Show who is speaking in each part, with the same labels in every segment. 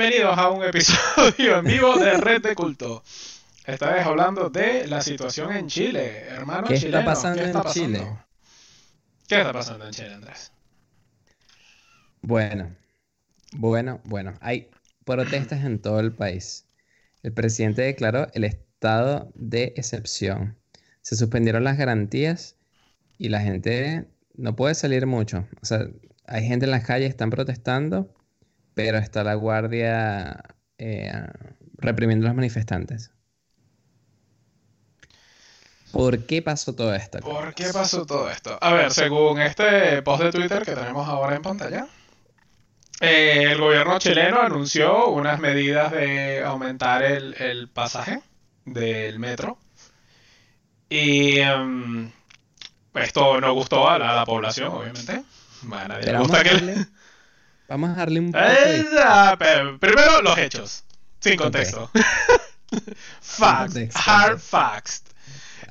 Speaker 1: Bienvenidos a un episodio en vivo de Red de Culto. Esta vez hablando de la situación en Chile, hermano
Speaker 2: ¿Qué
Speaker 1: chileno.
Speaker 2: está pasando
Speaker 1: ¿Qué está
Speaker 2: en
Speaker 1: pasando?
Speaker 2: Chile?
Speaker 1: ¿Qué está pasando en Chile, Andrés?
Speaker 2: Bueno, bueno, bueno, hay protestas en todo el país. El presidente declaró el estado de excepción. Se suspendieron las garantías y la gente no puede salir mucho. O sea, hay gente en las calles, están protestando, pero está la guardia eh, reprimiendo a los manifestantes. ¿Por qué pasó todo esto?
Speaker 1: ¿Por qué pasó todo esto? A ver, según este post de Twitter que tenemos ahora en pantalla, eh, el gobierno chileno anunció unas medidas de aumentar el, el pasaje del metro. Y em, esto no gustó a la, a la población, obviamente. A nadie le gusta que...
Speaker 2: vamos a darle un de...
Speaker 1: primero los hechos, sin contexto. facts,
Speaker 2: contexto,
Speaker 1: hard facts.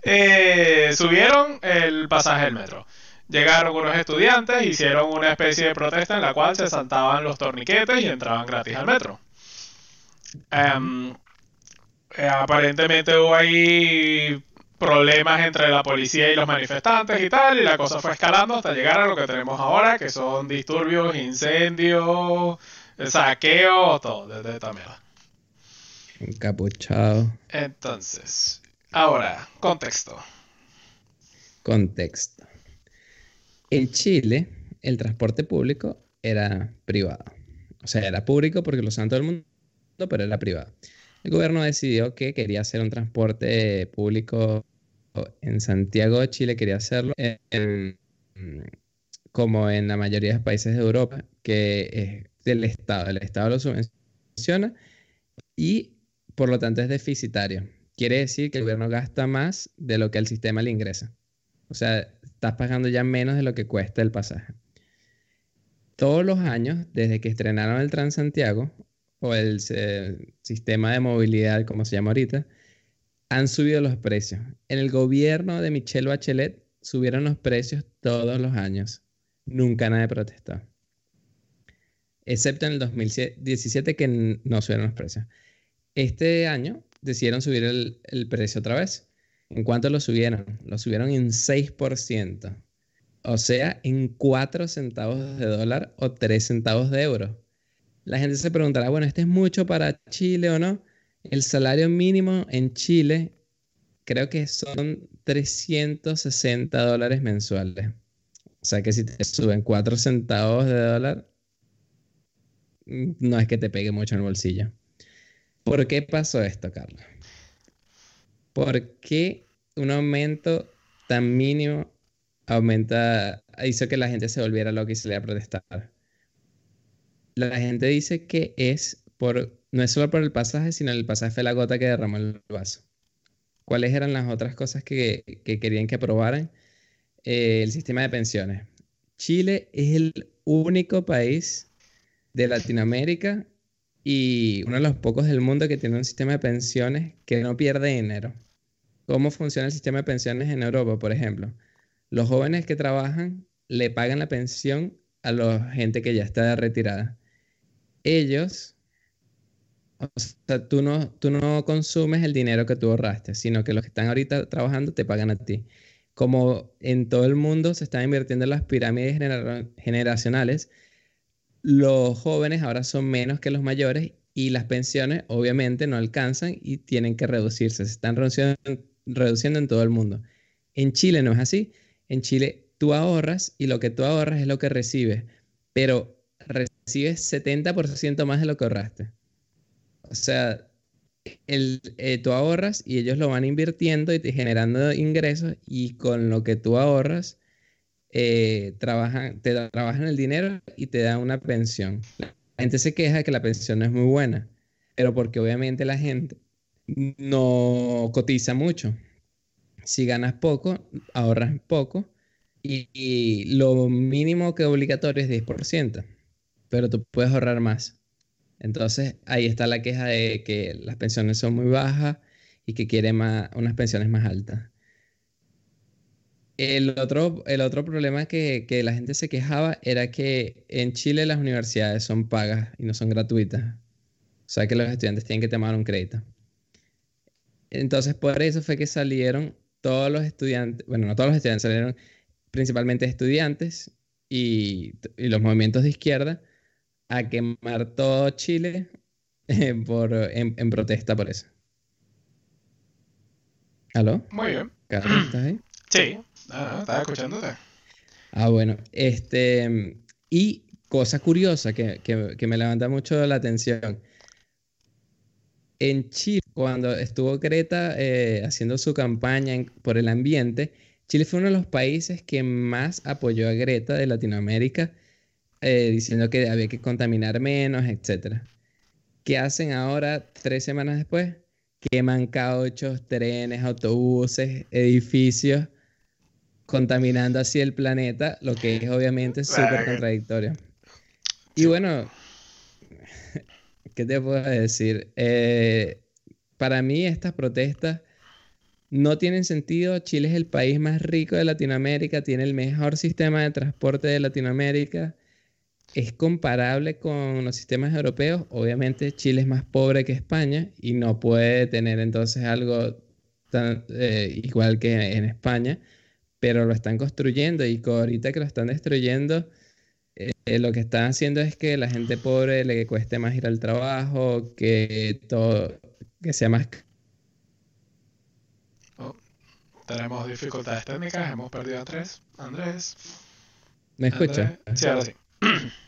Speaker 1: Eh, subieron el pasaje del metro. Llegaron unos estudiantes, hicieron una especie de protesta en la cual se saltaban los torniquetes y entraban gratis al metro. Em, eh, aparentemente hubo ahí problemas entre la policía y los manifestantes y tal, y la cosa fue escalando hasta llegar a lo que tenemos ahora, que son disturbios, incendios, saqueos, todo, desde esta mierda.
Speaker 2: Encapuchado.
Speaker 1: Entonces, ahora, contexto.
Speaker 2: Contexto. En Chile, el transporte público era privado. O sea, era público porque lo usaban todo el mundo, pero era privado. El gobierno decidió que quería hacer un transporte público en Santiago de Chile, quería hacerlo como en la mayoría de los países de Europa, que es del Estado. El Estado lo subvenciona y por lo tanto es deficitario. Quiere decir que el gobierno gasta más de lo que el sistema le ingresa. O sea, estás pagando ya menos de lo que cuesta el pasaje. Todos los años, desde que estrenaron el Transantiago, o el eh, sistema de movilidad, como se llama ahorita, han subido los precios. En el gobierno de Michelle Bachelet subieron los precios todos los años. Nunca nadie protestó. Excepto en el 2017 que no subieron los precios. Este año decidieron subir el, el precio otra vez. ¿En cuánto lo subieron? Lo subieron en 6%. O sea, en 4 centavos de dólar o 3 centavos de euro. La gente se preguntará, bueno, ¿este es mucho para Chile o no? El salario mínimo en Chile creo que son 360 dólares mensuales. O sea que si te suben 4 centavos de dólar, mm, no es que te pegue mucho en el bolsillo. ¿Por qué pasó esto, Carlos? ¿Por qué un aumento tan mínimo aumenta, hizo que la gente se volviera loca y saliera a protestar? La gente dice que es por, no es solo por el pasaje, sino el pasaje fue la gota que derramó el vaso. ¿Cuáles eran las otras cosas que, que querían que aprobaran? Eh, el sistema de pensiones. Chile es el único país de Latinoamérica y uno de los pocos del mundo que tiene un sistema de pensiones que no pierde dinero. ¿Cómo funciona el sistema de pensiones en Europa, por ejemplo? Los jóvenes que trabajan le pagan la pensión a la gente que ya está retirada. Ellos, o sea, tú no, tú no consumes el dinero que tú ahorraste, sino que los que están ahorita trabajando te pagan a ti. Como en todo el mundo se están invirtiendo en las pirámides genera- generacionales, los jóvenes ahora son menos que los mayores y las pensiones obviamente no alcanzan y tienen que reducirse. Se están reduciendo, reduciendo en todo el mundo. En Chile no es así. En Chile tú ahorras y lo que tú ahorras es lo que recibes, pero recibes 70% más de lo que ahorraste. O sea, el, eh, tú ahorras y ellos lo van invirtiendo y te generando ingresos y con lo que tú ahorras eh, trabajan, te trabajan el dinero y te dan una pensión. La gente se queja de que la pensión no es muy buena, pero porque obviamente la gente no cotiza mucho. Si ganas poco, ahorras poco y, y lo mínimo que obligatorio es 10%, pero tú puedes ahorrar más. Entonces ahí está la queja de que las pensiones son muy bajas y que quiere más, unas pensiones más altas. El otro, el otro problema que, que la gente se quejaba era que en Chile las universidades son pagas y no son gratuitas. sea que los estudiantes tienen que tomar un crédito. Entonces, por eso fue que salieron todos los estudiantes, bueno, no todos los estudiantes, salieron principalmente estudiantes y, los movimientos de izquierda a quemar todo Chile eh, por, en, protesta por eso. ¿Aló?
Speaker 1: Muy bien.
Speaker 2: Carlos, ¿estás ahí?
Speaker 1: Sí, ah, estaba escuchándote.
Speaker 2: Ah, bueno. Este, y cosa curiosa que, que me levanta mucho la atención en Chile, cuando estuvo Greta eh, haciendo su campaña por el ambiente, Chile fue uno de los países que más apoyó a Greta de Latinoamérica, eh, diciendo que había que contaminar menos, etc. ¿Qué hacen ahora, tres semanas después? Queman cauchos, trenes, autobuses, edificios, contaminando así el planeta, lo que es obviamente súper contradictorio. Y bueno, ¿qué te puedo decir? Eh, para mí estas protestas no tienen sentido. Chile es el país más rico de Latinoamérica, tiene el mejor sistema de transporte de Latinoamérica. Es comparable con los sistemas europeos. Obviamente Chile es más pobre que España y no puede tener entonces algo tan, eh, igual que en España, pero lo están construyendo y ahorita que lo están destruyendo, eh, lo que están haciendo es que la gente pobre le cueste más ir al trabajo, que todo, que sea más...
Speaker 1: Oh, tenemos dificultades técnicas, hemos perdido a Andrés. Andrés.
Speaker 2: ¿Me escucha?
Speaker 1: Sí, ahora sí.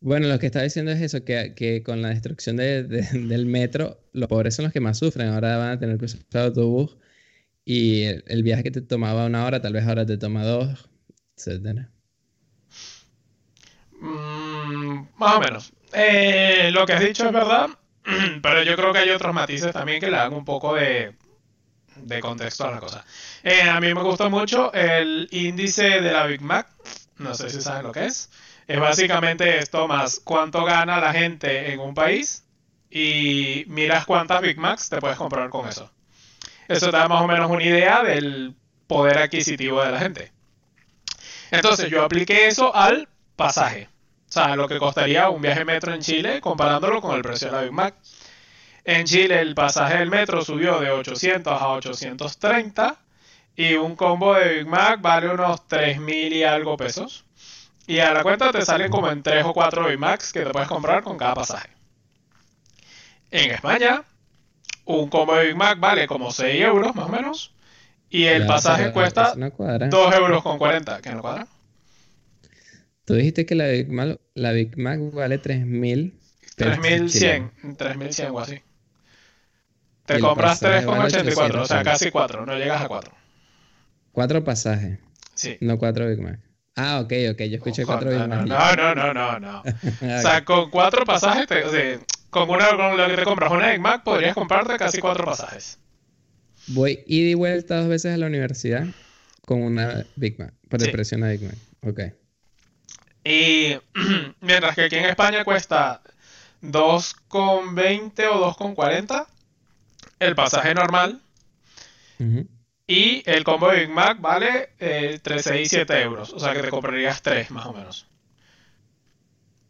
Speaker 2: Bueno, lo que está diciendo es eso, que, con la destrucción del metro, los pobres son los que más sufren. Ahora van a tener que usar autobús y el, viaje que te tomaba una hora, tal vez ahora te toma dos
Speaker 1: Mm, más o menos. Eh, lo que has dicho es verdad, pero yo creo que hay otros matices también que le dan un poco de, de contexto a la cosa. Eh, a mí me gusta mucho el índice de la Big Mac. No sé si saben lo que es. Es básicamente esto más cuánto gana la gente en un país y miras cuántas Big Macs te puedes comprar con eso. Eso te da más o menos una idea del poder adquisitivo de la gente. Entonces yo apliqué eso al pasaje. O sea, lo que costaría un viaje metro en Chile comparándolo con el precio de la Big Mac. En Chile el pasaje del metro subió de 800 a 830 y un combo de Big Mac vale unos 3.000 y algo pesos. Y a la cuenta te salen como en 3 o 4 Big Macs que te puedes comprar con cada pasaje. En España, un combo de Big Mac vale como 6 euros más o menos. Y el pasaje cuesta 2 euros con 40. ¿Qué no cuadra?
Speaker 2: Tú dijiste que la Big Mac, la Big Mac vale 3.000.
Speaker 1: 3.100. 3.100 o así. Te compras 3,84, o sea, casi 4. No llegas a 4.
Speaker 2: 4 pasajes.
Speaker 1: Sí.
Speaker 2: No 4 Big Mac. Ah, ok, ok. Yo escuché 4 Big Mac.
Speaker 1: No, no, no, no, no. o sea, con 4 pasajes, te, o sea, con, una, con lo que te compras una Big Mac, podrías comprarte casi 4 pasajes.
Speaker 2: Voy ida y vuelta dos veces a la universidad con una Big Mac, por el precio de una Big Mac. Ok.
Speaker 1: Y mientras que aquí en España cuesta 2,20 o 2,40 el pasaje normal. Y el combo de Big Mac vale eh, entre 6 y 7 euros. O sea que te comprarías 3 más o menos.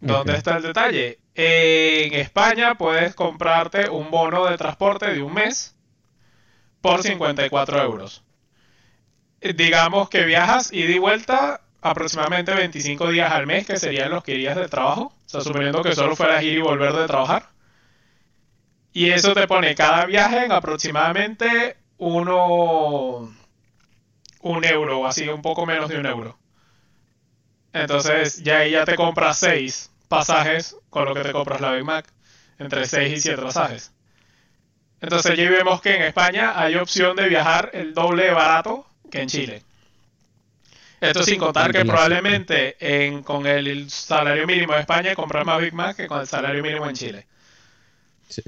Speaker 1: ¿Dónde está el detalle? En España puedes comprarte un bono de transporte de un mes por 54 euros. Digamos que viajas y de vuelta aproximadamente 25 días al mes, que serían los que irías de trabajo. O sea, suponiendo que solo fueras ir y volver de trabajar. Y eso te pone cada viaje en aproximadamente uno, un euro, o así, un poco menos de un euro. Entonces, ya ahí ya te compras 6 pasajes con lo que te compras la Big Mac. Entre 6 y 7 pasajes. Entonces allí vemos que en España hay opción de viajar el doble de barato que en Chile. Esto sin contar que probablemente con el salario mínimo de España comprar más Big Mac que con el salario mínimo en Chile.
Speaker 2: Sí.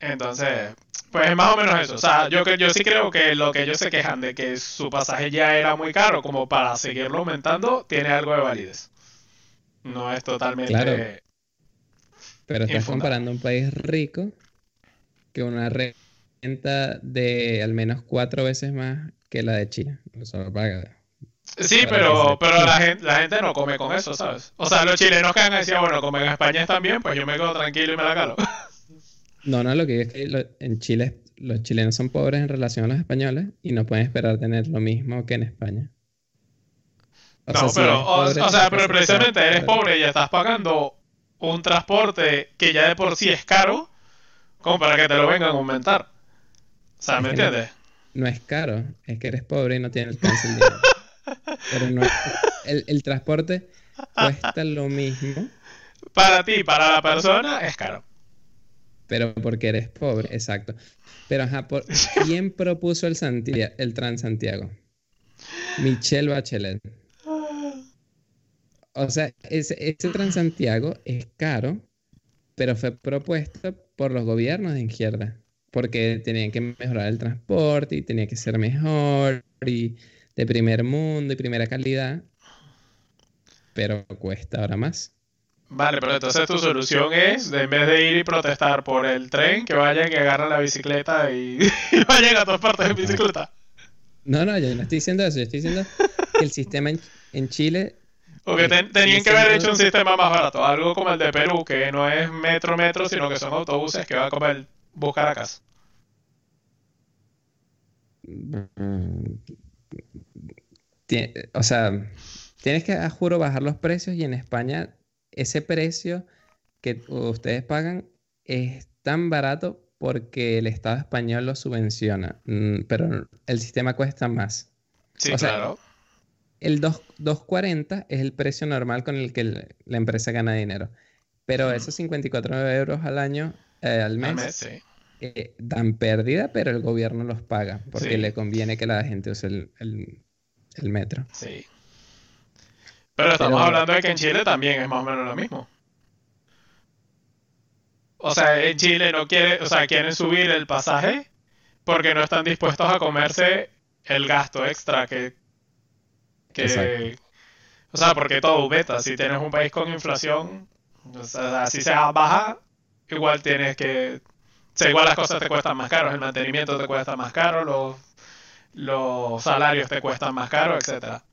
Speaker 1: Entonces, pues es más o menos eso. O sea, yo, yo sí creo que lo que ellos se quejan de que su pasaje ya era muy caro como para seguirlo aumentando, tiene algo de validez. No es totalmente... Claro.
Speaker 2: Pero estás comparando un país rico que una renta de al menos cuatro veces más que la de China. Eso paga
Speaker 1: Sí, pero, pero la, gente, la gente no come con eso, ¿sabes? O sea, los chilenos que han decía, bueno, como en España están bien, pues yo me quedo tranquilo y me la calo.
Speaker 2: No, no, lo que es que en Chile los chilenos son pobres en relación a los españoles y no pueden esperar tener lo mismo que en España.
Speaker 1: no, pero, o, sea, pero precisamente eres pobre y estás pagando un transporte que ya de por sí es caro, como para que te lo vengan a aumentar. O sea, ¿me entiendes?
Speaker 2: No, es caro, es que eres pobre y no tienes alcance el dinero. Pero no, el, el transporte cuesta lo mismo.
Speaker 1: Para ti, para la persona, es caro.
Speaker 2: Pero porque eres pobre, exacto. Pero ajá, ¿quién propuso el, el Transantiago? Michelle Bachelet. O sea, ese, ese Transantiago es caro, pero fue propuesto por los gobiernos de izquierda, porque tenían que mejorar el transporte y tenía que ser mejor y de primer mundo y primera calidad, pero cuesta ahora más.
Speaker 1: Vale, pero entonces tu solución es, en vez de ir y protestar por el tren, que vayan y agarren la bicicleta y, vayan a todas partes en bicicleta.
Speaker 2: No, no, yo no estoy diciendo eso, yo estoy diciendo que el sistema en, Chile...
Speaker 1: Porque tenían que haber hecho un sistema más barato, algo como el de Perú, que no es metro, metro, sino que son autobuses que van a comer buscar a casa.
Speaker 2: O sea, tienes que, a juro, bajar los precios y en España ese precio que ustedes pagan es tan barato porque el Estado español lo subvenciona, mm, pero el sistema cuesta más.
Speaker 1: Sí, claro.
Speaker 2: El 2.40 es el precio normal con el que la empresa gana dinero, pero esos 54 euros al año, eh, al mes, eh, dan pérdida, pero el gobierno los paga porque le conviene que la gente use el, el metro.
Speaker 1: Sí. Pero estamos hablando de que en Chile también es más o menos lo mismo. O sea, en Chile no quiere, o sea, quieren subir el pasaje porque no están dispuestos a comerse el gasto extra que, que o sea, porque todo beta, si tienes un país con inflación, o sea, si sea baja, igual tienes que, o sea, igual las cosas te cuestan más caro, el mantenimiento te cuesta más caro, los, los salarios te cuestan más caro, etcétera.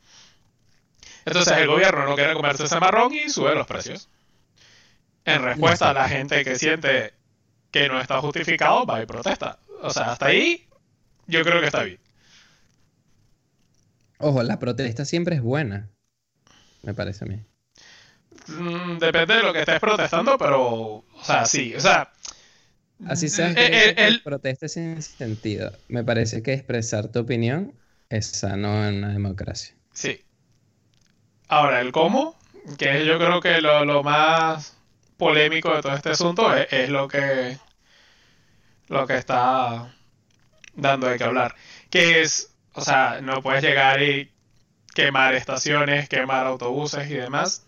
Speaker 1: Entonces el gobierno no quiere comerse ese marrón y sube los precios. En respuesta a la gente que siente que no está justificado, va y protesta. O sea, hasta ahí yo creo que está bien.
Speaker 2: Ojo, la protesta siempre es buena, me parece a mí.
Speaker 1: Mm, depende de lo que estés protestando, pero, o sea, sí, o sea...
Speaker 2: Así sea, eh, el, protesta sin sentido. Me parece que expresar tu opinión es sano en una democracia.
Speaker 1: Sí, Ahora, el cómo, que yo creo que lo, más polémico de todo este asunto es, lo que lo que está dando de qué hablar. Que es, o sea, no puedes llegar y quemar estaciones, quemar autobuses y demás.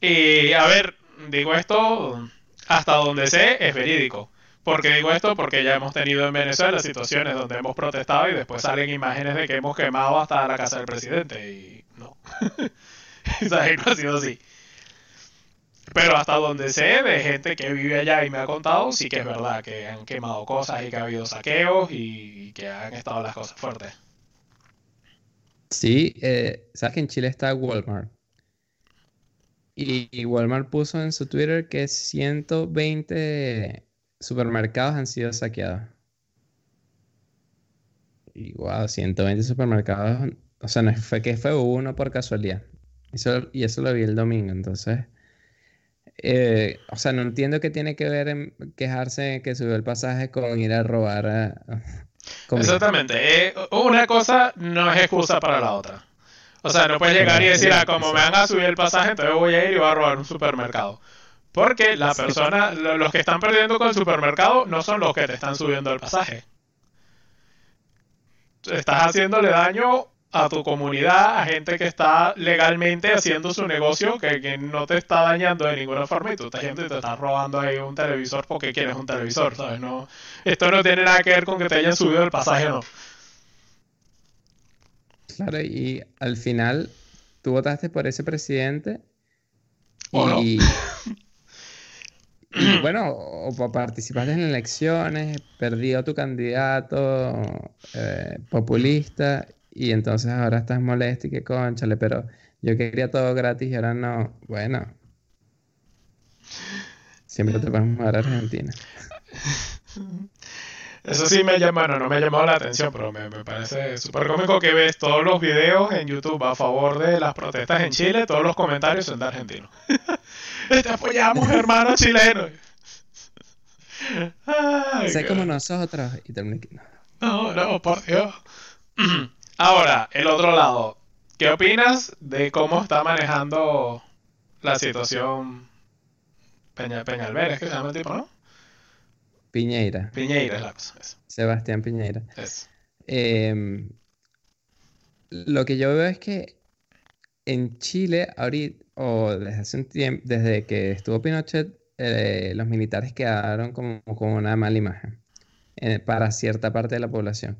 Speaker 1: Y a ver, digo esto hasta donde sé es verídico. ¿Por qué digo esto? Porque ya hemos tenido en Venezuela situaciones donde hemos protestado y después salen imágenes de que hemos quemado hasta la casa del presidente. Y no. ha sido así. Pero hasta donde sé de gente que vive allá y me ha contado, sí que es verdad que han quemado cosas y que ha habido saqueos y que han estado las cosas fuertes.
Speaker 2: Sí, eh, sabes que en Chile está Walmart. Y, Walmart puso en su Twitter que 120 supermercados han sido saqueados. Y wow, 120 supermercados. O sea, no fue que fue uno por casualidad y eso lo vi el domingo, entonces. Eh, o sea, no entiendo qué tiene que ver en quejarse que subió el pasaje con ir a robar.
Speaker 1: Exactamente. Eh, una cosa no es excusa para la otra. O sea, no puedes llegar y decir, ah, como me van a subir el pasaje, entonces voy a ir y voy a robar un supermercado. Porque la persona, los que están perdiendo con el supermercado no son los que te están subiendo el pasaje. Estás haciéndole daño a tu comunidad, a gente que está legalmente haciendo su negocio, que, no te está dañando de ninguna forma y tú esta gente te está robando ahí un televisor porque quieres un televisor, ¿sabes? No, esto no tiene nada que ver con que te hayan subido el pasaje no.
Speaker 2: Claro, y al final tú votaste por ese presidente
Speaker 1: y,
Speaker 2: y bueno, o participaste en elecciones, perdió tu candidato eh, populista y entonces ahora estás molesto y que conchale, pero yo quería todo gratis y ahora no. Bueno, siempre te podemos mudar a Argentina.
Speaker 1: Eso sí me llama, bueno, no me ha llamado la atención, pero me, me parece súper cómico que ves todos los videos en YouTube a favor de las protestas en Chile, todos los comentarios son de argentinos. Te apoyamos, hermanos chilenos.
Speaker 2: Sé como nosotros y.
Speaker 1: No, no, por Dios. Ahora, el otro lado. ¿Qué opinas de cómo está manejando la situación Peña, Peñalver? Es que se llama el tipo, ¿no?
Speaker 2: Piñeira,
Speaker 1: Piñeira es la cosa. Eso.
Speaker 2: Sebastián Piñeira.
Speaker 1: eso.
Speaker 2: Em, lo que yo veo es que en Chile, ahorita, o desde hace un tiempo, desde que estuvo Pinochet, eh, los militares quedaron como con una mala imagen eh, para cierta parte de la población.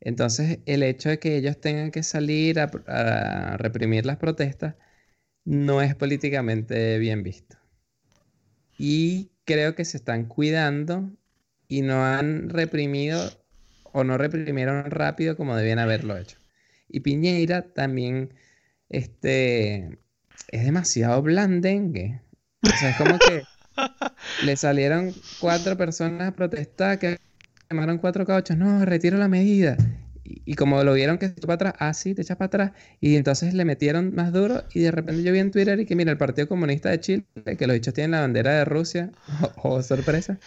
Speaker 2: Entonces, el hecho de que ellos tengan que salir a, a reprimir las protestas no es políticamente bien visto. Y creo que se están cuidando y no han reprimido o no reprimieron rápido como debían haberlo hecho. Y Piñeira también este, es demasiado blandengue. O sea, es como que le salieron cuatro personas a protestar que quemaron cuatro cauchos. No, retiro la medida. Y, y como lo vieron que se echó para atrás, ah, sí, te echas para atrás. Y entonces le metieron más duro. Y de repente yo vi en Twitter y que, mira, el Partido Comunista de Chile, que los dichos tienen la bandera de Rusia. Oh, sorpresa.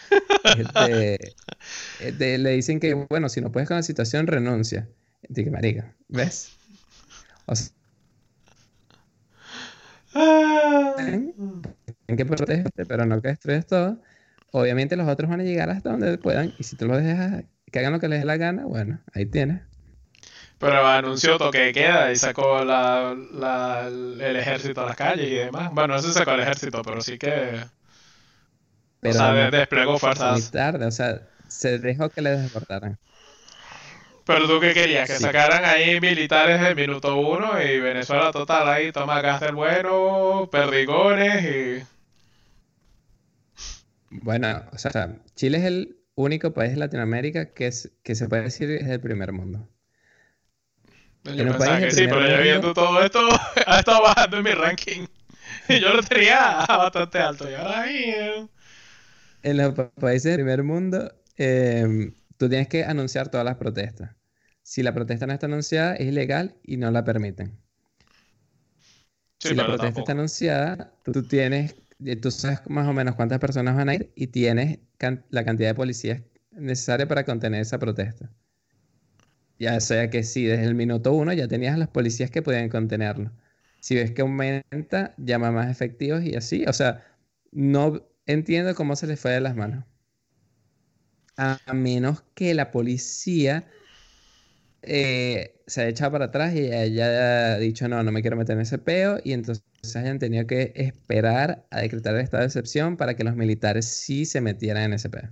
Speaker 2: Este, este, le dicen que, bueno, si no puedes con la situación, renuncia. Dije, marica, ¿ves? O sea,
Speaker 1: Ah.
Speaker 2: en que proteste, pero no que destruyas todo. Obviamente los otros van a llegar hasta donde puedan. Y si tú los dejas que hagan lo que les dé la gana, bueno, ahí tienes.
Speaker 1: Pero anunció toque de queda y sacó la, la- el ejército a las calles y demás. Bueno, no se sacó el ejército, pero sí que...
Speaker 2: Pero
Speaker 1: o sea, de-
Speaker 2: no-
Speaker 1: desplegó
Speaker 2: muy
Speaker 1: fuerzas.
Speaker 2: tarde, o sea, se dejó que les desbordaran.
Speaker 1: Pero tú qué querías, que
Speaker 2: Sí.
Speaker 1: sacaran ahí militares del minuto uno y Venezuela total ahí toma gas del bueno, perdigones y...
Speaker 2: Bueno, o sea, Chile es el único país de Latinoamérica que, es, que se puede decir es el primer mundo.
Speaker 1: Yo
Speaker 2: En
Speaker 1: pensaba que sí, pero
Speaker 2: mundo-
Speaker 1: viendo todo esto, ha estado bajando en mi ranking. Y yo lo tenía bastante alto y ahora
Speaker 2: En los pa- países del primer mundo, em, tú tienes que anunciar todas las protestas. Si la protesta no está anunciada, es ilegal y no la permiten.
Speaker 1: Sí,
Speaker 2: si la protesta está anunciada, tú, tienes, tú sabes más o menos cuántas personas van a ir y tienes la cantidad de policías necesaria para contener esa protesta. Ya sea que si desde el minuto uno ya tenías a los policías que podían contenerlo. Si ves que aumenta, llama más efectivos y así. O sea, no entiendo cómo se les fue de las manos. A menos que la policía eh, se haya echado para atrás y haya dicho, no, no me quiero meter en ese peo, y entonces hayan tenido que esperar a decretar el estado de excepción para que los militares sí se metieran en ese peo.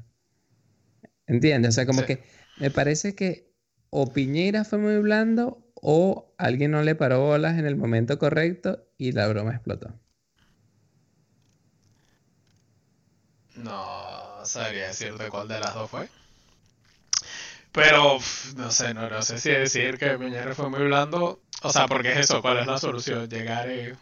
Speaker 2: ¿Entiendes? O sea, como
Speaker 1: Sí.
Speaker 2: que me parece que o Piñera fue muy blando o alguien no le paró bolas en el momento correcto y la broma explotó.
Speaker 1: No sabría decirte cuál de las dos fue. Pero, no sé, no, no sé si decir que Piñera fue muy blando. O sea, porque es eso, ¿cuál es la solución? Llegar y...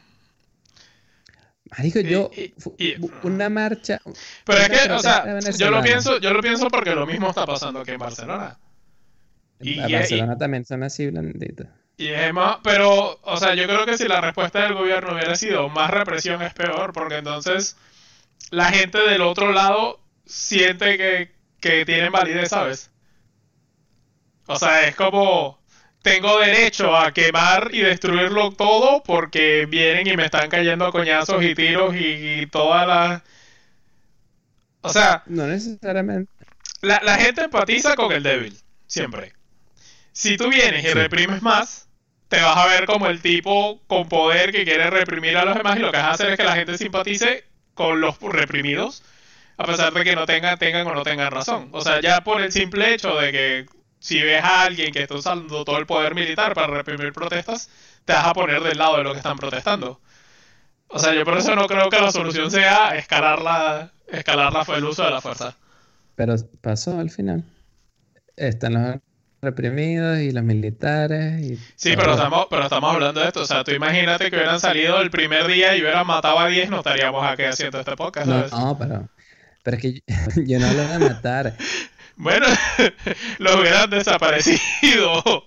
Speaker 2: Marico, yo,
Speaker 1: y- y-
Speaker 2: una marcha,
Speaker 1: Pero es que, o sea, yo lo pienso, yo lo pienso porque lo mismo está pasando aquí en Barcelona. Y- y-
Speaker 2: Barcelona también son así blanditos.
Speaker 1: Y es más, pero, o sea, yo creo que si la respuesta del gobierno hubiera sido más represión es peor, porque entonces la gente del otro lado siente que, que tienen validez, ¿sabes? O sea, es como, tengo derecho a quemar y destruirlo todo porque vienen y me están cayendo a coñazos y tiros y, y todas las... O sea,
Speaker 2: No necesariamente.
Speaker 1: la, la gente empatiza con el débil, siempre. Si tú vienes y reprimes más, te vas a ver como el tipo con poder que quiere reprimir a los demás y lo que vas a hacer es que la gente simpatice con los reprimidos, a pesar de que no tengan, tengan o no tengan razón. O sea, ya por el simple hecho de que si ves a alguien que está usando todo el poder militar para reprimir protestas, te vas a poner del lado de lo que están protestando. O sea, yo por eso no creo que la solución sea escalar la, escalar la, el uso de la fuerza.
Speaker 2: Pero pasó al final. Están los reprimidos y los militares. Y
Speaker 1: sí, pero estamos, pero estamos hablando de esto. O sea, tú imagínate que hubieran salido el primer día y hubieran matado a 10, no estaríamos aquí haciendo este podcast.
Speaker 2: ¿sabes? No, pero, pero es que yo, no lo voy a matar.
Speaker 1: bueno, los hubieran desaparecido.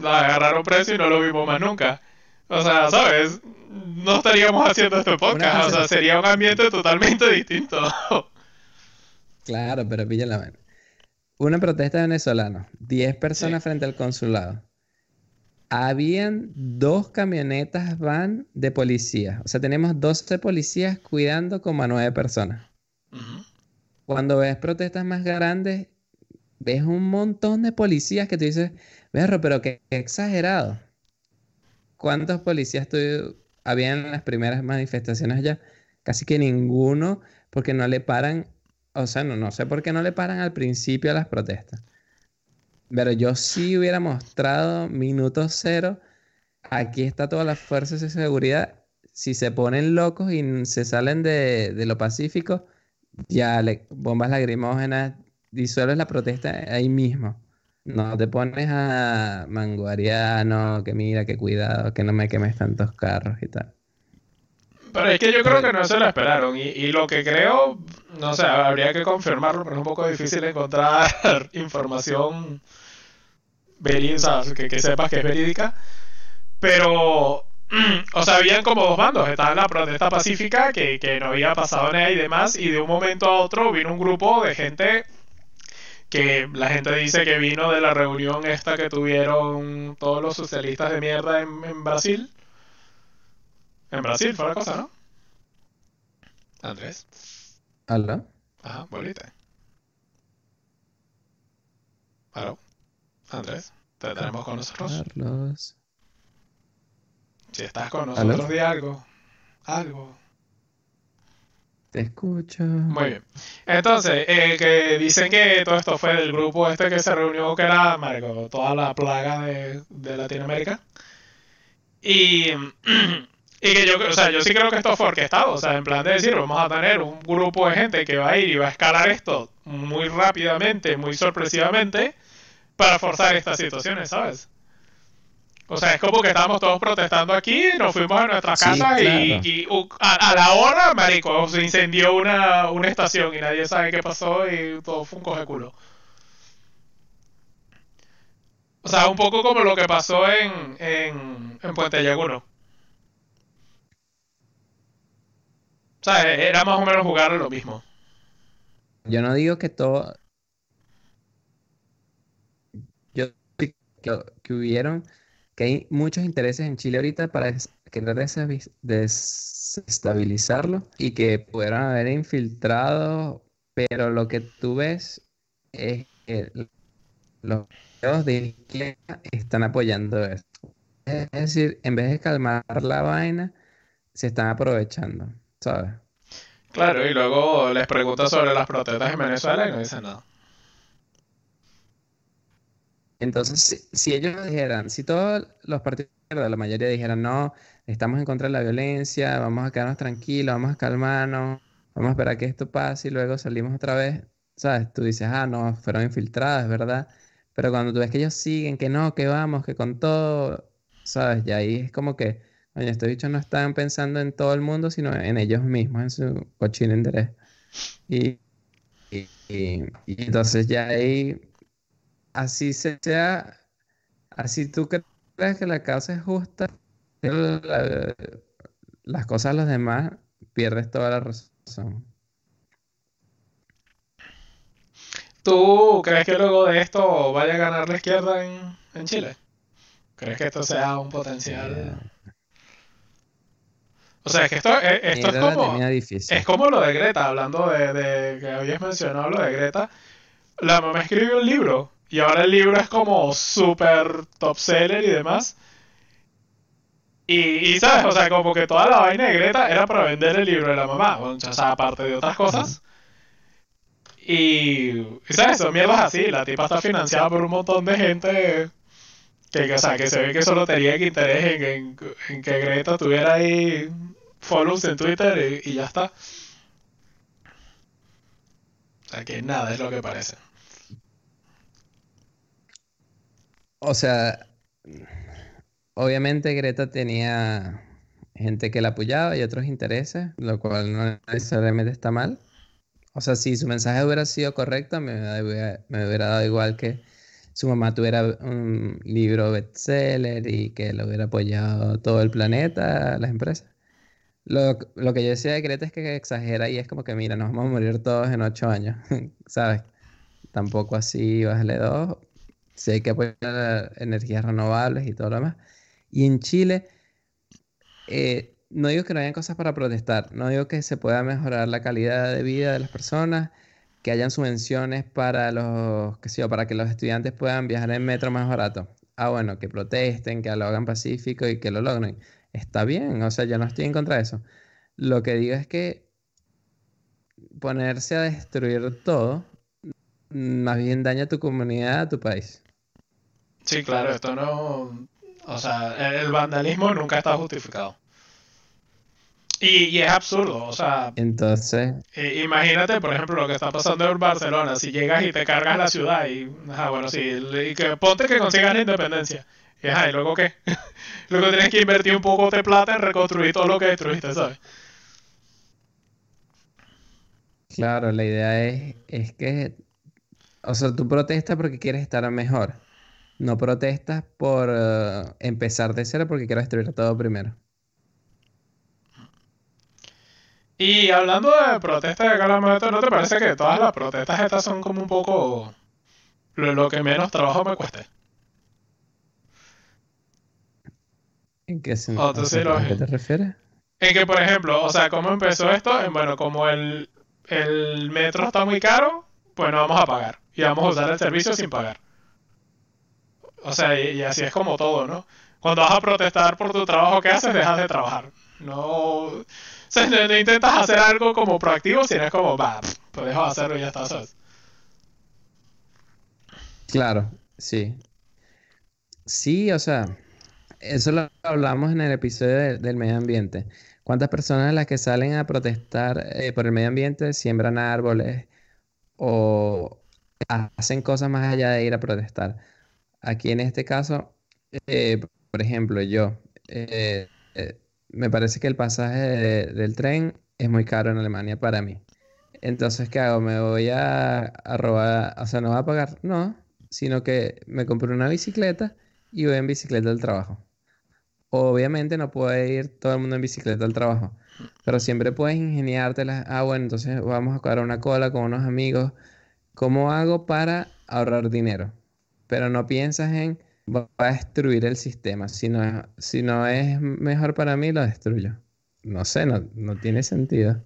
Speaker 1: La agarraron preso y no lo vimos más nunca. O sea, ¿sabes? No estaríamos haciendo este podcast. O sea, sería un ambiente totalmente distinto.
Speaker 2: Claro, pero pilla la mano. Una protesta venezolana, 10 personas frente al consulado. Habían dos camionetas van de policía. O sea, tenemos 12 policías cuidando como a 9 personas. Cuando ves protestas más grandes, ves un montón de policías que tú dices, berro, pero qué, exagerado. ¿Cuántos policías tú, habían en las primeras manifestaciones allá? Casi que ninguno, porque no le paran o sea, no, sé por qué no le paran al principio a las protestas. Pero yo sí hubiera mostrado minuto cero. Aquí está todas las fuerzas de seguridad. Si se ponen locos y se salen de, lo pacífico, ya le, bombas lagrimógenas, disuelves la protesta ahí mismo. No te pones a manguariano, que mira, que cuidado, que no me quemes tantos carros y tal.
Speaker 1: Pero es que yo creo que no se lo esperaron. Y, lo que creo, no sé, habría que confirmarlo, pero es un poco difícil encontrar información verídica, que, que sepas que es verídica. Pero, o sea, habían como dos bandos. Estaba la protesta pacífica, que, que no había pasado nada y demás. Y de un momento a otro vino un grupo de gente que la gente dice que vino de la reunión esta que tuvieron todos los socialistas de mierda en, en Brasil en Brasil fue la cosa, ¿no? Andrés.
Speaker 2: ¿Aló?
Speaker 1: Ajá, volviste. ¿Aló? Andrés, ¿te tenemos con nosotros?
Speaker 2: Carlos.
Speaker 1: Si estás con nosotros, di algo. Algo.
Speaker 2: Te escucho.
Speaker 1: Muy bien. Entonces, eh, que dicen que todo esto fue del grupo este que se reunió, que era, Marco, toda la plaga de, de Latinoamérica. Y Y que yo, o sea, yo sí creo que esto fue orquestado, o sea, en plan de decir, vamos a tener un grupo de gente que va a ir y va a escalar esto muy rápidamente, muy sorpresivamente, para forzar estas situaciones, ¿sabes? O sea, es como que estábamos todos protestando aquí, nos fuimos a nuestra casa y, a, la hora, marico, se incendió una, una estación y nadie sabe qué pasó y todo fue un coge culo. O sea, un poco como lo que pasó en, en, en Puente Llaguno. O sea, era más o menos jugar lo mismo.
Speaker 2: Yo no digo que todo. Yo que, que hubieron, que hay muchos intereses en Chile ahorita para querer desestabilizarlo y que pudieran haber infiltrado, pero lo que tú ves es que los de izquierda están apoyando eso. Es decir, en vez de calmar la vaina, se están aprovechando.
Speaker 1: Claro, y luego les pregunto sobre las protestas en Venezuela y no dicen nada.
Speaker 2: Entonces, si, ellos dijeran, si todos los partidos, la mayoría dijeran, no, estamos en contra de la violencia, vamos a quedarnos tranquilos, vamos a calmarnos, vamos a esperar que esto pase y luego salimos otra vez, ¿sabes? Tú dices, ah, no, fueron infiltrados, ¿verdad? Pero cuando tú ves que ellos siguen, que no, que vamos, que con todo, ¿sabes? Y ahí es como que Oye, estos bichos no están pensando en todo el mundo, sino en ellos mismos, en su cochino interés. Y, y, entonces ya ahí, así sea, así tú crees que la causa es justa, las cosas de los demás, pierdes toda la razón.
Speaker 1: ¿Tú crees que luego de esto vaya a ganar la izquierda en, en Chile? ¿Crees que esto sea un potencial? O sea, es que esto, eh, esto es como. Es como lo de Greta, hablando de, que habías mencionado lo de Greta. La mamá escribió un libro y ahora el libro es como súper top seller y demás. Y, sabes, o sea, como que toda la vaina de Greta era para vender el libro de la mamá, o sea, aparte de otras cosas. Y, sabes, son mierdas así, la tipa está financiada por un montón de gente que, o sea, que se ve que solo tenía que interés en, en que Greta tuviera ahí follows en Twitter y, ya está. O sea que nada es lo que parece.
Speaker 2: O sea, obviamente Greta tenía gente que la apoyaba y otros intereses, lo cual no necesariamente está mal. O sea, si su mensaje hubiera sido correcto, me, hubiera dado igual que su mamá tuviera un libro bestseller y que lo hubiera apoyado todo el planeta, las empresas. Lo, lo, que yo decía de Greta es que exagera y es como que, mira, nos vamos a morir todos en ocho años, ¿sabes? Tampoco así, bájale dos. Sí hay que apoyar energías renovables y todo lo demás. Y en Chile, eh, no digo que no hayan cosas para protestar, no digo que se pueda mejorar la calidad de vida de las personas, que hayan subvenciones para los, que sé para que los estudiantes puedan viajar en metro más barato. Ah, bueno, que protesten, que lo hagan pacífico y que lo logren. Está bien, o sea, yo no estoy en contra de eso. Lo que digo es que ponerse a destruir todo más bien daña a tu comunidad, a tu país.
Speaker 1: Sí, claro, esto no... O sea, el vandalismo nunca está justificado. Y, es absurdo, o sea...
Speaker 2: Entonces...
Speaker 1: imagínate, por ejemplo, lo que está pasando en Barcelona. Si llegas y te cargas la ciudad y... Ah, bueno, sí, y que ponte que consigas la independencia. Y, ajá, ¿y luego qué? luego tienes que invertir un poco de plata en reconstruir todo lo que destruiste, ¿sabes?
Speaker 2: Claro, la idea es, es que... O sea, tú protestas porque quieres estar mejor. No protestas por eh, empezar de cero porque quieres destruir todo primero.
Speaker 1: Y hablando de protestas de hablamos ¿no te parece que todas las protestas estas son como un poco lo, que menos trabajo me cueste?
Speaker 2: ¿En qué sentido? ¿A qué te refieres?
Speaker 1: En que, por ejemplo, o sea, ¿cómo empezó esto? En, bueno, como el, el metro está muy caro, pues no vamos a pagar. Y vamos a usar el servicio sin pagar. O sea, y, así es como todo, ¿no? Cuando vas a protestar por tu trabajo que haces, dejas de trabajar. No intentas hacer algo como proactivo, sino es como, va, pues dejo de hacerlo y ya está, ¿sabes?
Speaker 2: Claro, sí. Sí, o sea, eso lo hablamos en el episodio del medio ambiente. ¿Cuántas personas las que salen a protestar eh, por el medio ambiente siembran árboles o hacen cosas más allá de ir a protestar? Aquí en este caso, eh, por ejemplo, yo eh, me parece que el pasaje del tren es muy caro en Alemania para mí. Entonces, ¿qué hago? ¿Me voy a, robar? O sea, ¿no voy a pagar? No, sino que me compro una bicicleta y voy en bicicleta al trabajo. Obviamente no puede ir todo el mundo en bicicleta al trabajo, pero siempre puedes ingeniártelas. Ah, bueno, entonces vamos a coger una cola con unos amigos. ¿Cómo hago para ahorrar dinero? Pero no piensas en va a destruir el sistema. Si no, si no es mejor para mí, lo destruyo. No sé, no, no tiene sentido.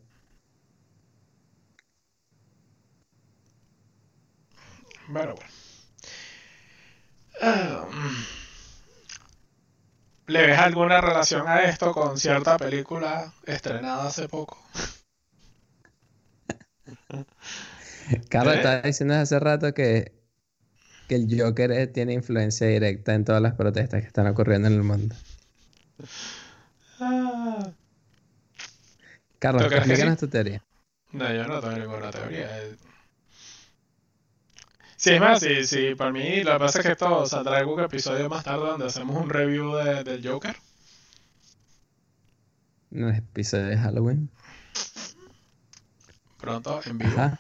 Speaker 1: Bueno, bueno. Um, ¿Le ves alguna relación a esto con cierta película estrenada hace poco?
Speaker 2: Carlos ¿Eh? estaba diciendo hace rato que que el Joker eh, tiene influencia directa en todas las protestas que están ocurriendo en el mundo. Ah. Carlos, explícanos tu teoría.
Speaker 1: No, yo no tengo ninguna teoría. Sí, es más, sí, sí, para mí lo que pasa es que esto saldrá algún episodio más tarde donde hacemos un review de, del Joker.
Speaker 2: Un episodio de Halloween.
Speaker 1: Pronto, en vivo.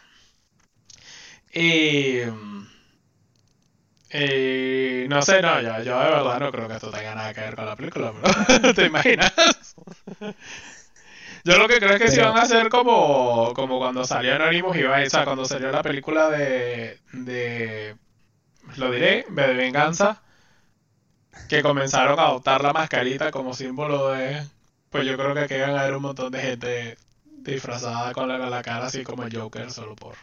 Speaker 1: Y... Y no sé, no, yo, yo de verdad no creo que esto tenga nada que ver con la película, pero ¿te imaginas? Yo lo que creo es que si van a hacer como, como cuando salió Anonymous y o sea, cuando salió la película de, de lo diré, de venganza, que comenzaron a adoptar la mascarita como símbolo de, pues yo creo que aquí van a haber un montón de gente disfrazada con la, la cara así como el Joker solo por,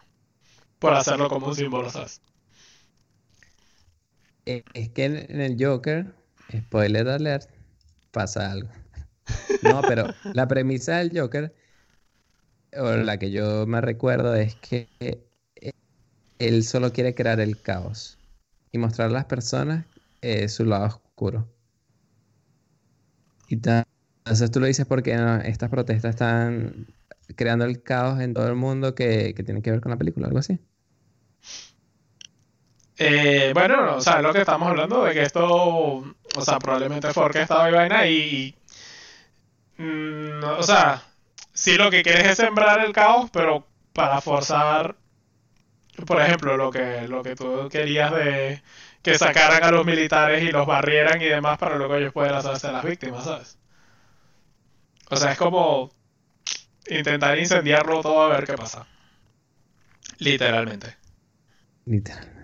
Speaker 1: por hacerlo como un símbolo, ¿sabes?
Speaker 2: Eh, es que en, el Joker, spoiler alert, pasa algo. No, pero la premisa del Joker, o la que yo me recuerdo, es que eh, él solo quiere crear el caos y mostrar a las personas eh, su lado oscuro. Y entonces tú lo dices porque estas protestas están creando el caos en todo el mundo que tiene que ver con la película, algo así.
Speaker 1: Eh, bueno, o sea, lo que estamos hablando de que esto, o sea, probablemente fue orquestado y vaina y, mm, o sea, sí lo que quieres es sembrar el caos, pero para forzar, por ejemplo, lo que, lo que tú querías de que sacaran a los militares y los barrieran y demás para luego ellos puedan hacerse las víctimas, ¿sabes? O sea, es como intentar incendiarlo todo a ver qué pasa. Literalmente.
Speaker 2: Literalmente.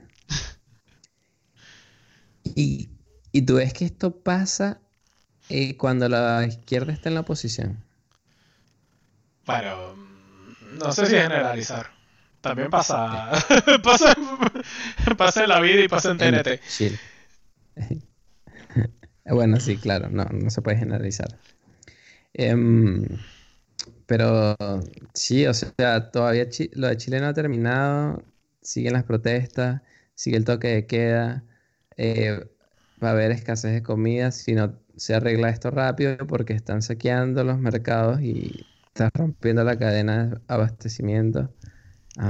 Speaker 2: Y, y tú ves que esto pasa eh, cuando la izquierda está en la oposición.
Speaker 1: Bueno, no sé si generalizar. También pasa, pasa, pasa en la vida y pasa en TNT.
Speaker 2: bueno, sí, claro, no, no se puede generalizar. Em, pero sí, o sea, todavía lo de Chile no ha terminado, siguen las protestas, sigue el toque de queda, eh, va a haber escasez de comida si no se arregla esto rápido porque están saqueando los mercados y están rompiendo la cadena de abastecimiento.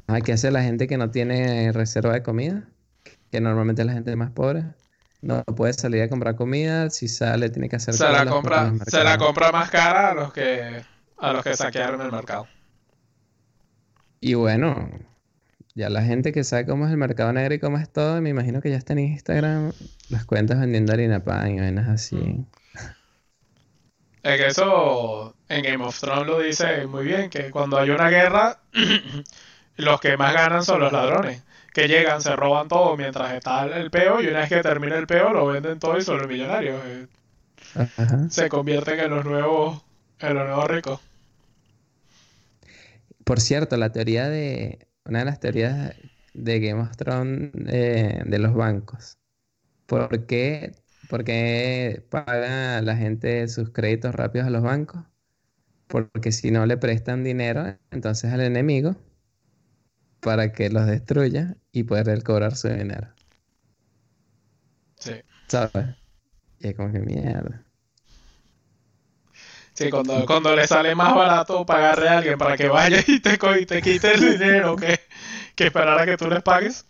Speaker 2: Hay ¿Qué hace la gente que no tiene reserva de comida? Que normalmente es la gente más pobre. No puede salir a comprar comida. Si sale, tiene que hacer.
Speaker 1: Se la compra, se la compra más cara a los que a los que saquearon el mercado.
Speaker 2: Y bueno, ya la gente que sabe cómo es el mercado negro y cómo es todo, me imagino que ya está en Instagram las cuentas vendiendo harina pan y vainas así. Mm.
Speaker 1: Es que eso en Game of Thrones lo dice muy bien, que cuando hay una guerra los que más ganan son los ladrones, que llegan, se roban todo mientras está el peo y una vez que termina el peo lo venden todo y son los millonarios. Eh. Se convierten en los nuevos, en los nuevos ricos.
Speaker 2: Por cierto, la teoría de, una de las teorías de Game of Thrones eh, de los bancos. ¿Por qué, ¿Por qué paga la gente sus créditos rápidos a los bancos? Porque si no le prestan dinero, entonces al enemigo para que los destruya y poder cobrar su dinero.
Speaker 1: Sí.
Speaker 2: ¿Sabes? Y es como que mierda.
Speaker 1: Sí, cuando, cuando le sale más barato pagarle a alguien para que vaya y te, y te quite el dinero que, que esperar a que tú les pagues.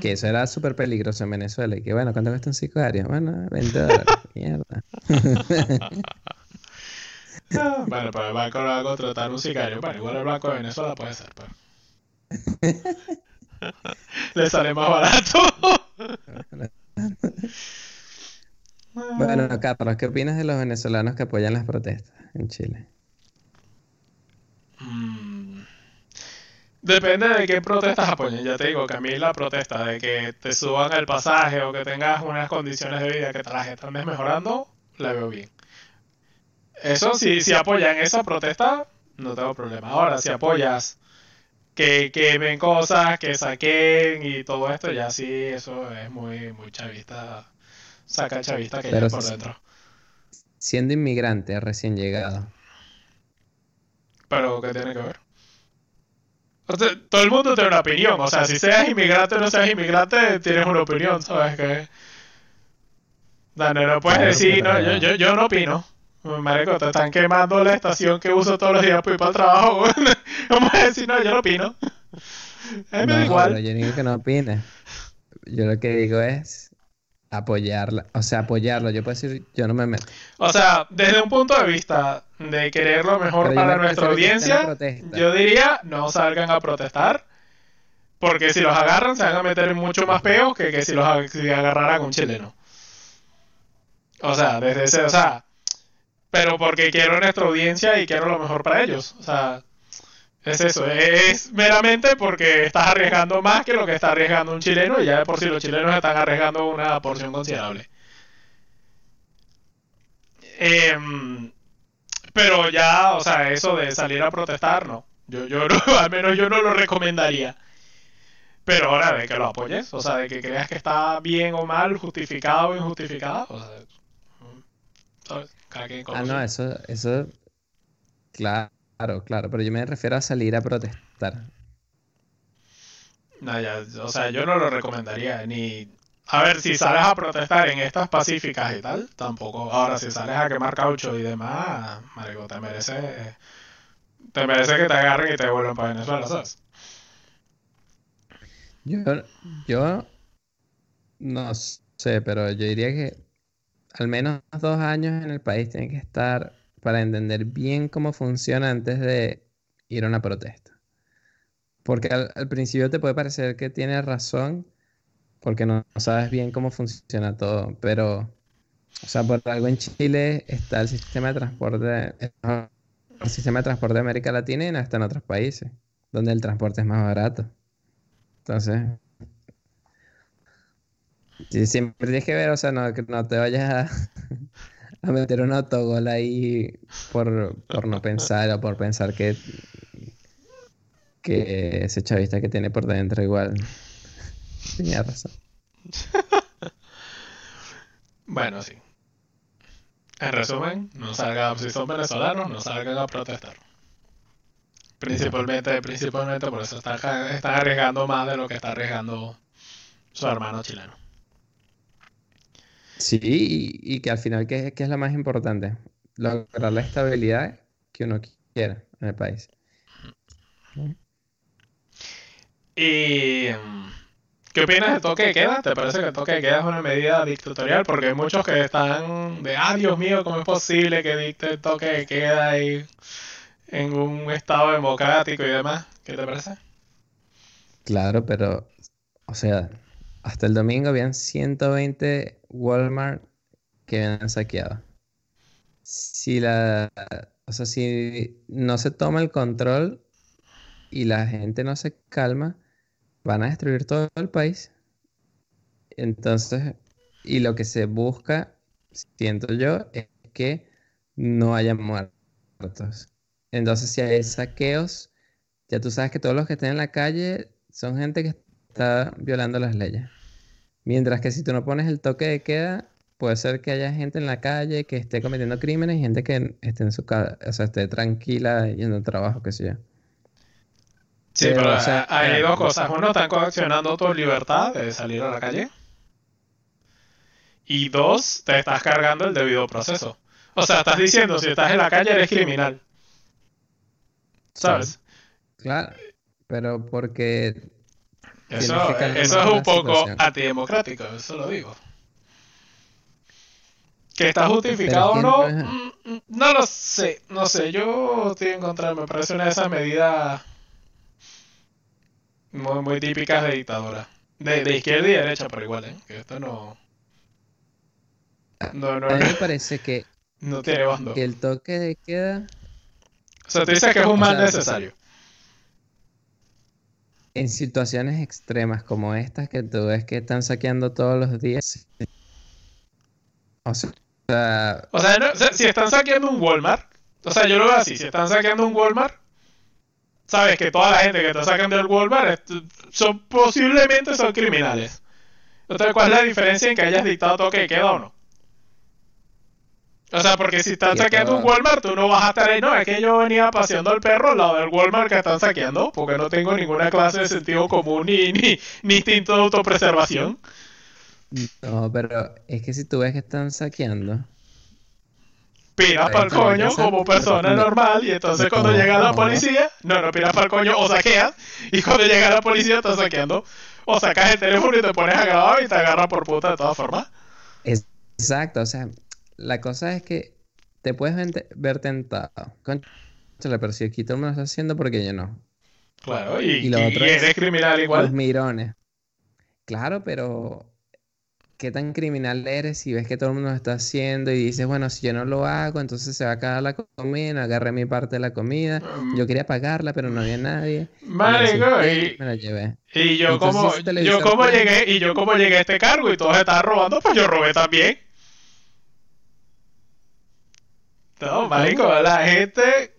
Speaker 2: Que eso era súper peligroso en Venezuela. Y que bueno, ¿cuánto cuesta un sicario? Bueno, 20 dólares. Mierda.
Speaker 1: bueno, pues el banco lo va a contratar un sicario. Bueno, igual el Banco de Venezuela puede ser, pues. Le sale más barato.
Speaker 2: Bueno, Carlos, ¿qué opinas de los venezolanos que apoyan las protestas en Chile?
Speaker 1: Mm. Depende de qué protestas apoyen. Ya te digo que a mí la protesta de que te suban el pasaje o que tengas unas condiciones de vida que te las están desmejorando, la veo bien. Eso, si, si apoyan esa protesta, no tengo problema. Ahora, si apoyas que, que ven cosas, que saquen y todo esto, ya sí, eso es muy, muy chavista. Saca chavista que ya por dentro.
Speaker 2: Siendo inmigrante, recién llegado.
Speaker 1: Pero, ¿qué tiene que ver? todo el mundo tiene una opinión. O sea, si seas inmigrante o no seas inmigrante, tienes una opinión, ¿sabes? Que. Dale, no puedes decir, no, yo, yo, yo no opino. Marico, te están quemando la estación que uso todos los días para ir para el trabajo. Vamos a decir, no, yo no opino. A mí me da igual.
Speaker 2: Pero yo digo que no opine. Yo lo que digo es apoyarla. O sea, apoyarlo. Yo puedo decir, yo no me meto.
Speaker 1: O sea, desde un punto de vista de querer lo mejor para nuestra audiencia, yo diría, no salgan a protestar. Porque si los agarran, se van a meter en mucho más peos que, que si los si agarraran un chileno. O sea, desde ese, o sea, pero porque quiero nuestra audiencia y quiero lo mejor para ellos. O sea, es eso, es meramente porque estás arriesgando más que lo que está arriesgando un chileno y ya de por sí los chilenos están arriesgando una porción considerable. Em, pero ya, o sea, eso de salir a protestar, no. Yo, yo al menos yo no lo recomendaría. Pero ahora de que lo apoyes, o sea, de que creas que está bien o mal, justificado o injustificado, o sea, ¿sabes?
Speaker 2: ah, no, eso, eso, claro, claro, pero yo me refiero a salir a protestar.
Speaker 1: No, ya, o sea, yo no lo recomendaría, ni... A ver, si sales a protestar en estas pacíficas y tal, tampoco. Ahora, si sales a quemar caucho y demás, marico, te merece... Te merece que te agarren y te vuelvan para Venezuela, ¿sabes?
Speaker 2: Yo, yo no sé, pero yo diría que al menos dos años en el país tiene que estar para entender bien cómo funciona antes de ir a una protesta. Porque al, principio te puede parecer que tienes razón porque no, sabes bien cómo funciona todo, pero, o sea, por algo en Chile está el sistema de transporte, el sistema de transporte de América Latina y no está en otros países, donde el transporte es más barato. Entonces, siempre tienes que ver, o sea, no, no te vayas a, meter un autogol ahí por, por no pensar o por pensar que, que ese chavista que tiene por dentro igual tenía razón.
Speaker 1: bueno, sí. En resumen, no salgan, si son venezolanos, no salgan a protestar. Principalmente, principalmente por eso están, arriesgando más de lo que está arriesgando su hermano chileno.
Speaker 2: Sí, y, que al final, ¿qué, es lo más importante? Lograr la estabilidad que uno quiera en el país.
Speaker 1: Y... ¿Qué opinas del toque de queda? ¿Te parece que el toque de queda es una medida dictatorial? Porque hay muchos que están de, ah, Dios mío, ¿cómo es posible que dicte el toque de queda ahí en un estado democrático y demás? ¿Qué te parece?
Speaker 2: Claro, pero, o sea, hasta el domingo habían 120 Walmart que habían saqueado. Si la, o sea, si no se toma el control y la gente no se calma, van a destruir todo el país. Entonces, y lo que se busca, siento yo, es que no haya muertos. Entonces, si hay saqueos, ya tú sabes que todos los que estén en la calle son gente que está violando las leyes. Mientras que si tú no pones el toque de queda, puede ser que haya gente en la calle que esté cometiendo crímenes y gente que esté en su casa, o sea, esté tranquila yendo al trabajo, qué sé yo.
Speaker 1: Sí, pero, hay eh, dos cosas. Uno, están coaccionando tu libertad de salir a la calle. Y dos, te estás cargando el debido proceso. O sea, estás diciendo, si estás en la calle eres criminal. ¿Sabes?
Speaker 2: Claro, pero porque...
Speaker 1: Eso, eso es un poco antidemocrático, eso lo digo. ¿Que está justificado o no? Mm, mm, no lo sé, no sé, yo estoy en contra, me parece una de esas medidas muy, muy típicas de dictadura. De, de, izquierda y derecha, pero igual, ¿eh? Que esto no...
Speaker 2: No, no, a mí me parece que...
Speaker 1: No tiene bando.
Speaker 2: Que el toque de queda...
Speaker 1: O sea, tú dices que es un mal necesario.
Speaker 2: En situaciones extremas como estas que tú ves que están saqueando todos los días.
Speaker 1: O sea... O sea, si están saqueando un Walmart... O sea, yo lo veo así. Si están saqueando un Walmart sabes que toda la gente que está sacando del Walmart son posiblemente son criminales. Entonces, ¿cuál es la diferencia en que hayas dictado toque de queda o no? O sea, porque si están saqueando un Walmart, tú no vas a estar ahí, no, es que yo venía paseando al perro al lado del Walmart que están saqueando, porque no tengo ninguna clase de sentido común ni, ni, ni instinto de autopreservación.
Speaker 2: No, pero es que si tú ves que están saqueando,
Speaker 1: piras para el coño como persona normal y entonces cuando llega la policía, no, no piras para el coño o saqueas y cuando llega la policía estás saqueando o sacas el teléfono y te pones a grabar y te agarra por puta de todas formas.
Speaker 2: Exacto, o sea, la cosa es que te puedes ver tentado. pero si aquí todo el mundo está haciendo porque yo no.
Speaker 1: Claro, y, y, lo otro eres criminal igual.
Speaker 2: Los mirones. Claro, pero qué tan criminal eres si ves que todo el mundo lo está haciendo y dices, bueno, si yo no lo hago, entonces se va a acabar la comida, agarré mi parte de la comida, yo quería pagarla, pero no había nadie.
Speaker 1: Marico, y, me la llevé. Y yo como, yo como llegué, y yo como llegué a este cargo y todos estaban robando, pues yo robé también. No, marico, la gente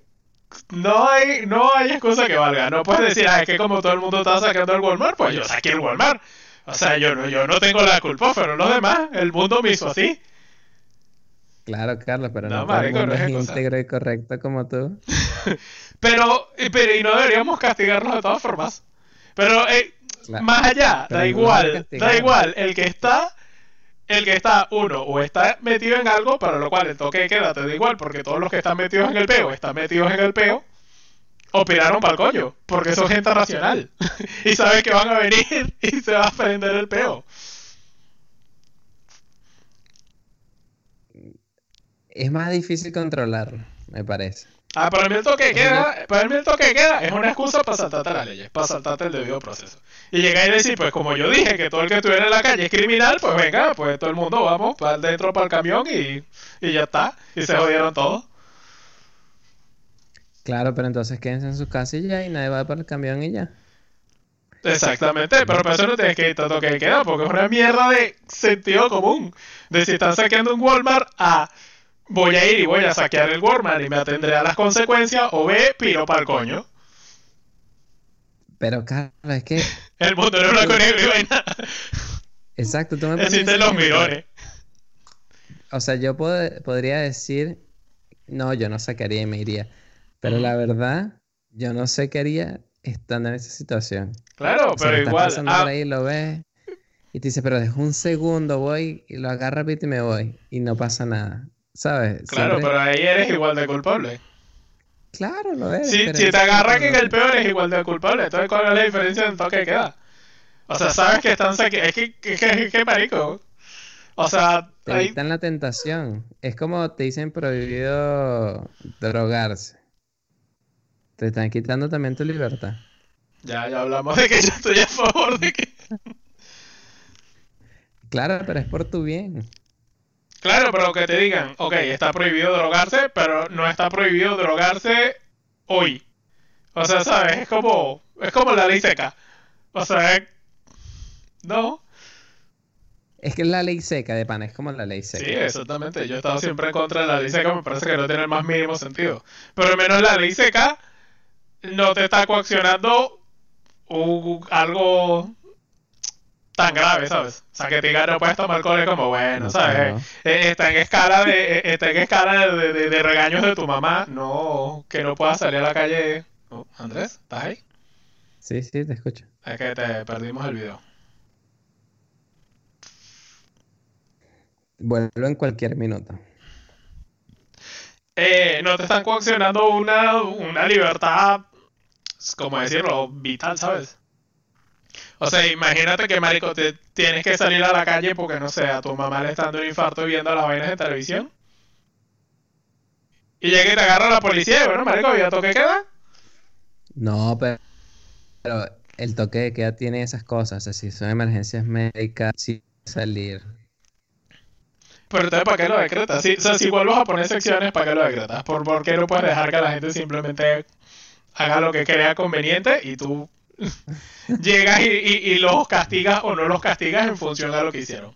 Speaker 1: no hay, no hay excusa que valga. No puedes decir, ah, es que como todo el mundo está sacando el Walmart, pues yo saqué el Walmart. O sea, yo no, yo no tengo la culpa, pero los demás, el mundo me hizo así.
Speaker 2: Claro, Carlos, pero no, no mundo es íntegro y correcto como tú.
Speaker 1: pero, pero, y no deberíamos castigarnos de todas formas. Pero, eh, más allá, da igual, da igual, el que está, el que está, uno, o está metido en algo, para lo cual el toque de queda te da igual, porque todos los que están metidos en el peo están metidos en el peo, o piraron para el coño, porque son gente racional. y saben que van a venir y se va a prender el peo.
Speaker 2: Es más difícil controlarlo, me parece.
Speaker 1: Ah, para mí el toque queda, para mí el toque queda es una excusa para saltarte las leyes, para saltarte el debido proceso. Y llegar y decir, pues como yo dije, que todo el que estuviera en la calle es criminal, pues venga, pues todo el mundo vamos para dentro para el camión y, y ya está. Y se jodieron todos.
Speaker 2: Claro, pero entonces quédense en sus casas y ya, y nadie va para el camión y ya.
Speaker 1: Exactamente, pero para eso no tienes que ir todo toque de queda, porque es una mierda de sentido común. De si están saqueando un Walmart a voy a ir y voy a saquear el Walmart y me atendré a las consecuencias, o B, piro para el coño.
Speaker 2: Pero, Carlos, es que...
Speaker 1: el mundo no es blanco, negro y vaina.
Speaker 2: Exacto, tú me
Speaker 1: Existen los mirones.
Speaker 2: O sea, yo podría decir, no, yo no sacaría y me iría. Pero la verdad, yo no sé qué haría estando en esa situación.
Speaker 1: Claro, pero igual.
Speaker 2: Pasando por ah. ahí, lo ves y te dice, pero dejo un segundo, voy y lo agarro y me voy. Y no pasa nada. ¿Sabes?
Speaker 1: Claro, pero ahí eres igual de culpable.
Speaker 2: Claro, lo eres.
Speaker 1: Si, si te agarra que el peor es igual de culpable, entonces ¿cuál es la diferencia en toque que queda? O sea, sabes que están saqueando. Es que, que, que, que, marico. O sea.
Speaker 2: Te ahí... la tentación. Es como te dicen prohibido drogarse. Te están quitando también tu libertad.
Speaker 1: Ya, ya hablamos de que yo estoy a favor de que.
Speaker 2: Claro, pero es por tu bien.
Speaker 1: Claro, pero que te digan, ok, está prohibido drogarse, pero no está prohibido drogarse hoy. O sea, ¿sabes? Es como, es como la ley seca. O sea, no.
Speaker 2: Es que es la ley seca de pan, es como la ley seca.
Speaker 1: Sí, exactamente. Yo he estado siempre en contra de la ley seca, me parece que no tiene el más mínimo sentido. Pero al menos la ley seca no te está coaccionando algo tan grave, ¿sabes? O sea, que te no puedes tomar es como, bueno, ¿sabes? Eh, está en escala de eh, está en escala de, de, regaños de tu mamá, no, que no puedas salir a la calle. Oh, Andrés, ¿estás ahí?
Speaker 2: Sí, sí, te escucho.
Speaker 1: Es que te perdimos el video.
Speaker 2: Vuelvo en cualquier minuto.
Speaker 1: Eh, no te están coaccionando una, una libertad, como decirlo, vital, ¿sabes? O sea, imagínate que, marico, te tienes que salir a la calle porque, no sé, a tu mamá le está dando un infarto viendo las vainas de televisión. Y llega y te agarra la policía y, bueno, marico, ¿ya toque queda?
Speaker 2: No, pero, pero el toque de queda tiene esas cosas. O sea, si son emergencias médicas, sí salir.
Speaker 1: Pero entonces, ¿para qué lo decretas? Si, o sea, si vuelves a poner secciones, ¿para qué lo decretas? ¿Por, ¿Por qué no puedes dejar que la gente simplemente haga lo que crea conveniente y tú llegas y, los castigas o no los castigas en función de lo que hicieron?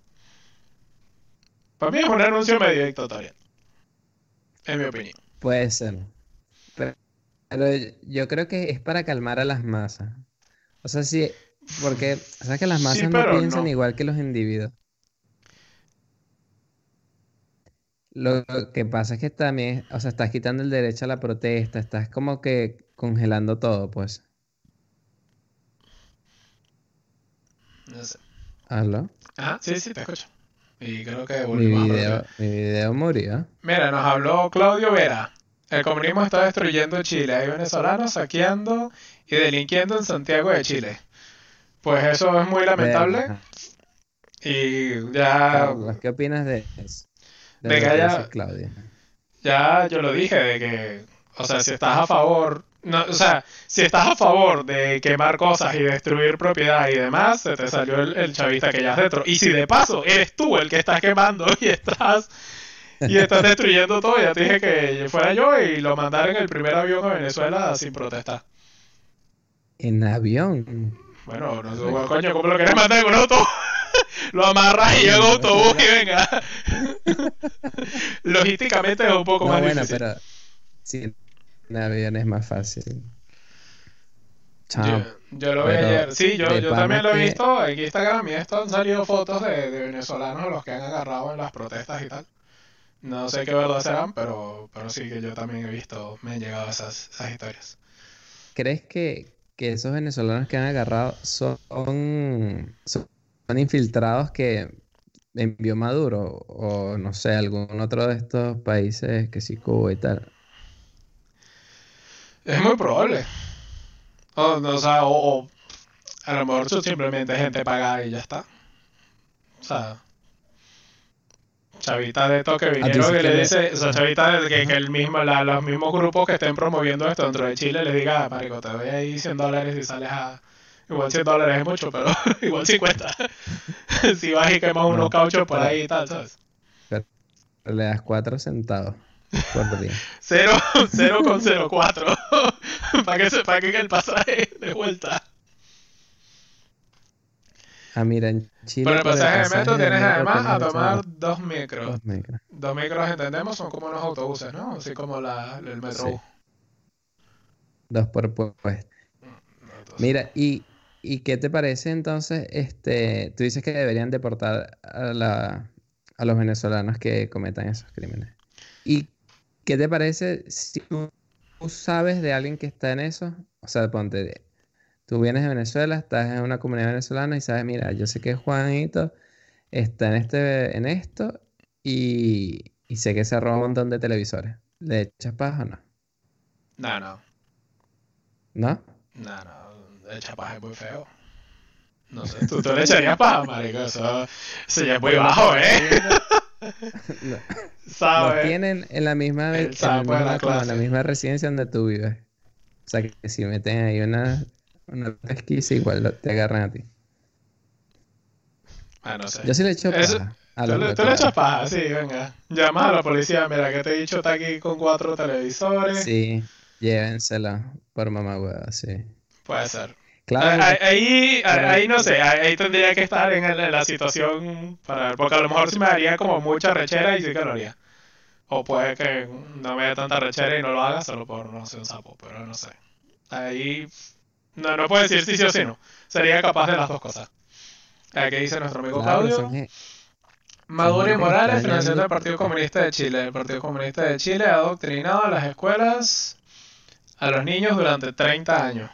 Speaker 1: Para mí es un anuncio medio dictatorial. En mi opinión.
Speaker 2: Puede ser. Pero, yo creo que es para calmar a las masas. O sea, sí, porque, ¿sabes que las masas no piensan igual que los individuos? Lo que pasa es que también, o sea, estás quitando el derecho a la protesta, estás como que congelando todo, pues.
Speaker 1: No sé.
Speaker 2: ¿Aló?
Speaker 1: Ajá, sí, sí, te escucho. Y creo que
Speaker 2: mi video, mi video murió.
Speaker 1: Mira, nos habló Claudio Vera. El comunismo está destruyendo Chile. Hay venezolanos saqueando y delinquiendo en Santiago de Chile. Pues eso es muy lamentable. Y ya.
Speaker 2: ¿qué opinas de eso?
Speaker 1: de, que haya, ya yo lo dije, de que, o sea, si estás a favor, no, o sea, si estás a favor de quemar cosas y destruir propiedad y demás, se te salió el, chavista que ya dentro. Y si de paso eres tú el que estás quemando y estás y estás destruyendo todo, ya te dije que fuera yo y lo mandara en el primer avión a Venezuela sin protestar.
Speaker 2: ¿En avión?
Speaker 1: Bueno, no sé, coño, ¿cómo lo querés mandar en un auto? lo amarras y llega autobús y venga. Logísticamente es un poco más bueno, difícil. pero
Speaker 2: sí, en avión es más fácil.
Speaker 1: Chao. Yo, lo vi ayer. Sí, yo, yo también lo he visto. En Instagram y esto han salido fotos de, de venezolanos los que han agarrado en las protestas y tal. No sé qué verdad serán, pero, pero sí que yo también he visto, me han llegado esas, esas historias.
Speaker 2: ¿Crees que, que esos venezolanos que han agarrado son, son son infiltrados que envió Maduro o no sé, algún otro de estos países que sí Cuba y tal.
Speaker 1: Es muy probable. O, no, o sea, o, o a lo mejor son simplemente gente pagada y ya está. O sea, chavitas de esto que vinieron y le
Speaker 2: le-
Speaker 1: dice, o sea, chavitas de que, que el mismo, la- los mismos grupos que estén promoviendo esto dentro de Chile les diga, "Ah, marico, te doy ahí 100 dólares y sales a... Igual 100 dólares es mucho, pero igual 50. si vas y quemas unos
Speaker 2: No,
Speaker 1: cauchos por ahí y tal, ¿sabes?
Speaker 2: Le das cuatro centavos día.
Speaker 1: 0, 0,04 para que paguen el pasaje de vuelta.
Speaker 2: Ah, mira, en Chile.
Speaker 1: Por el pasaje de metro tienes además a tomar dos micros.
Speaker 2: dos micros.
Speaker 1: Dos micros, entendemos, son como los autobuses, ¿no? Así como la, el metro.
Speaker 2: Sí. Dos por puesto. Mira, ¿y, ¿y qué te parece entonces? Este, tú dices que deberían deportar a, la, a los venezolanos que cometan esos crímenes. ¿Y qué te parece si tú, tú sabes de alguien que está en eso? O sea, ponte, tú vienes de Venezuela, estás en una comunidad venezolana y sabes, mira, yo sé que Juanito está en este, en esto y, y sé que se roba un montón de televisores. ¿Le echas paja o no?
Speaker 1: No, no,
Speaker 2: ¿No?
Speaker 1: no, no, el chapaje es muy feo. No sé, tú, tú le echarías paja, marico, eso, es muy bajo, ¿eh?
Speaker 2: No. Tienen en la misma, en la misma- como en la misma residencia donde tú vives. O sea, que si meten ahí una, una pesquisa, igual lo- te agarran a ti.
Speaker 1: Ah, no sé.
Speaker 2: Yo sí le echo
Speaker 1: Eso-
Speaker 2: paja a
Speaker 1: Tú
Speaker 2: los
Speaker 1: le, tú le echas paja, sí, venga. Llamas a la policía, mira que te he dicho está aquí con cuatro televisores.
Speaker 2: Sí, llévenselo por mamá hueva, sí.
Speaker 1: Puede ser.
Speaker 2: Claro,
Speaker 1: Ah, Ahí, ahí, no sé, ahí tendría que estar en, la situación para porque a lo mejor sí me daría como mucha rechera y sí que lo haría. O puede que no me dé tanta rechera y no lo haga solo por no ser un sapo, pero no sé. Ahí no, no puedo decir sí sí o sí no. Sería capaz de las dos cosas. Aquí dice nuestro amigo
Speaker 2: claro,
Speaker 1: Claudio.
Speaker 2: gen-
Speaker 1: Maduro y Morales, financiando el Partido Comunista de Chile. El Partido Comunista de Chile ha adoctrinado a las escuelas a los niños durante 30 años.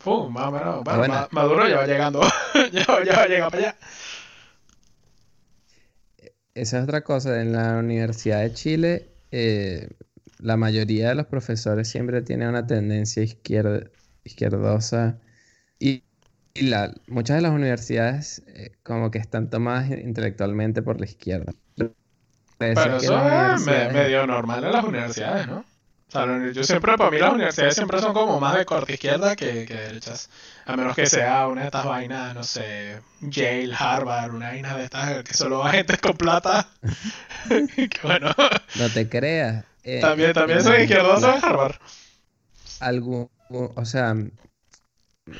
Speaker 1: Fu, más o menos. Bueno, Maduro ya va llegando. ya, va- ya va a llegar para allá.
Speaker 2: Esa es otra cosa. En la Universidad de Chile, eh, la mayoría de los profesores siempre tienen una tendencia izquierda, izquierdosa. Y, y la, muchas de las universidades eh, como que están tomadas intelectualmente por la izquierda.
Speaker 1: Pero eso es medio normal en las universidades, ¿no? O sea, yo siempre, para mí las universidades siempre son como más de corte izquierda que, que derechas. A menos que sea una de estas vainas, no sé, Yale, Harvard, una vaina de estas que solo va gente con plata. que bueno,
Speaker 2: No te creas. eh,
Speaker 1: también, también
Speaker 2: la-
Speaker 1: en Harvard.
Speaker 2: algún, o sea,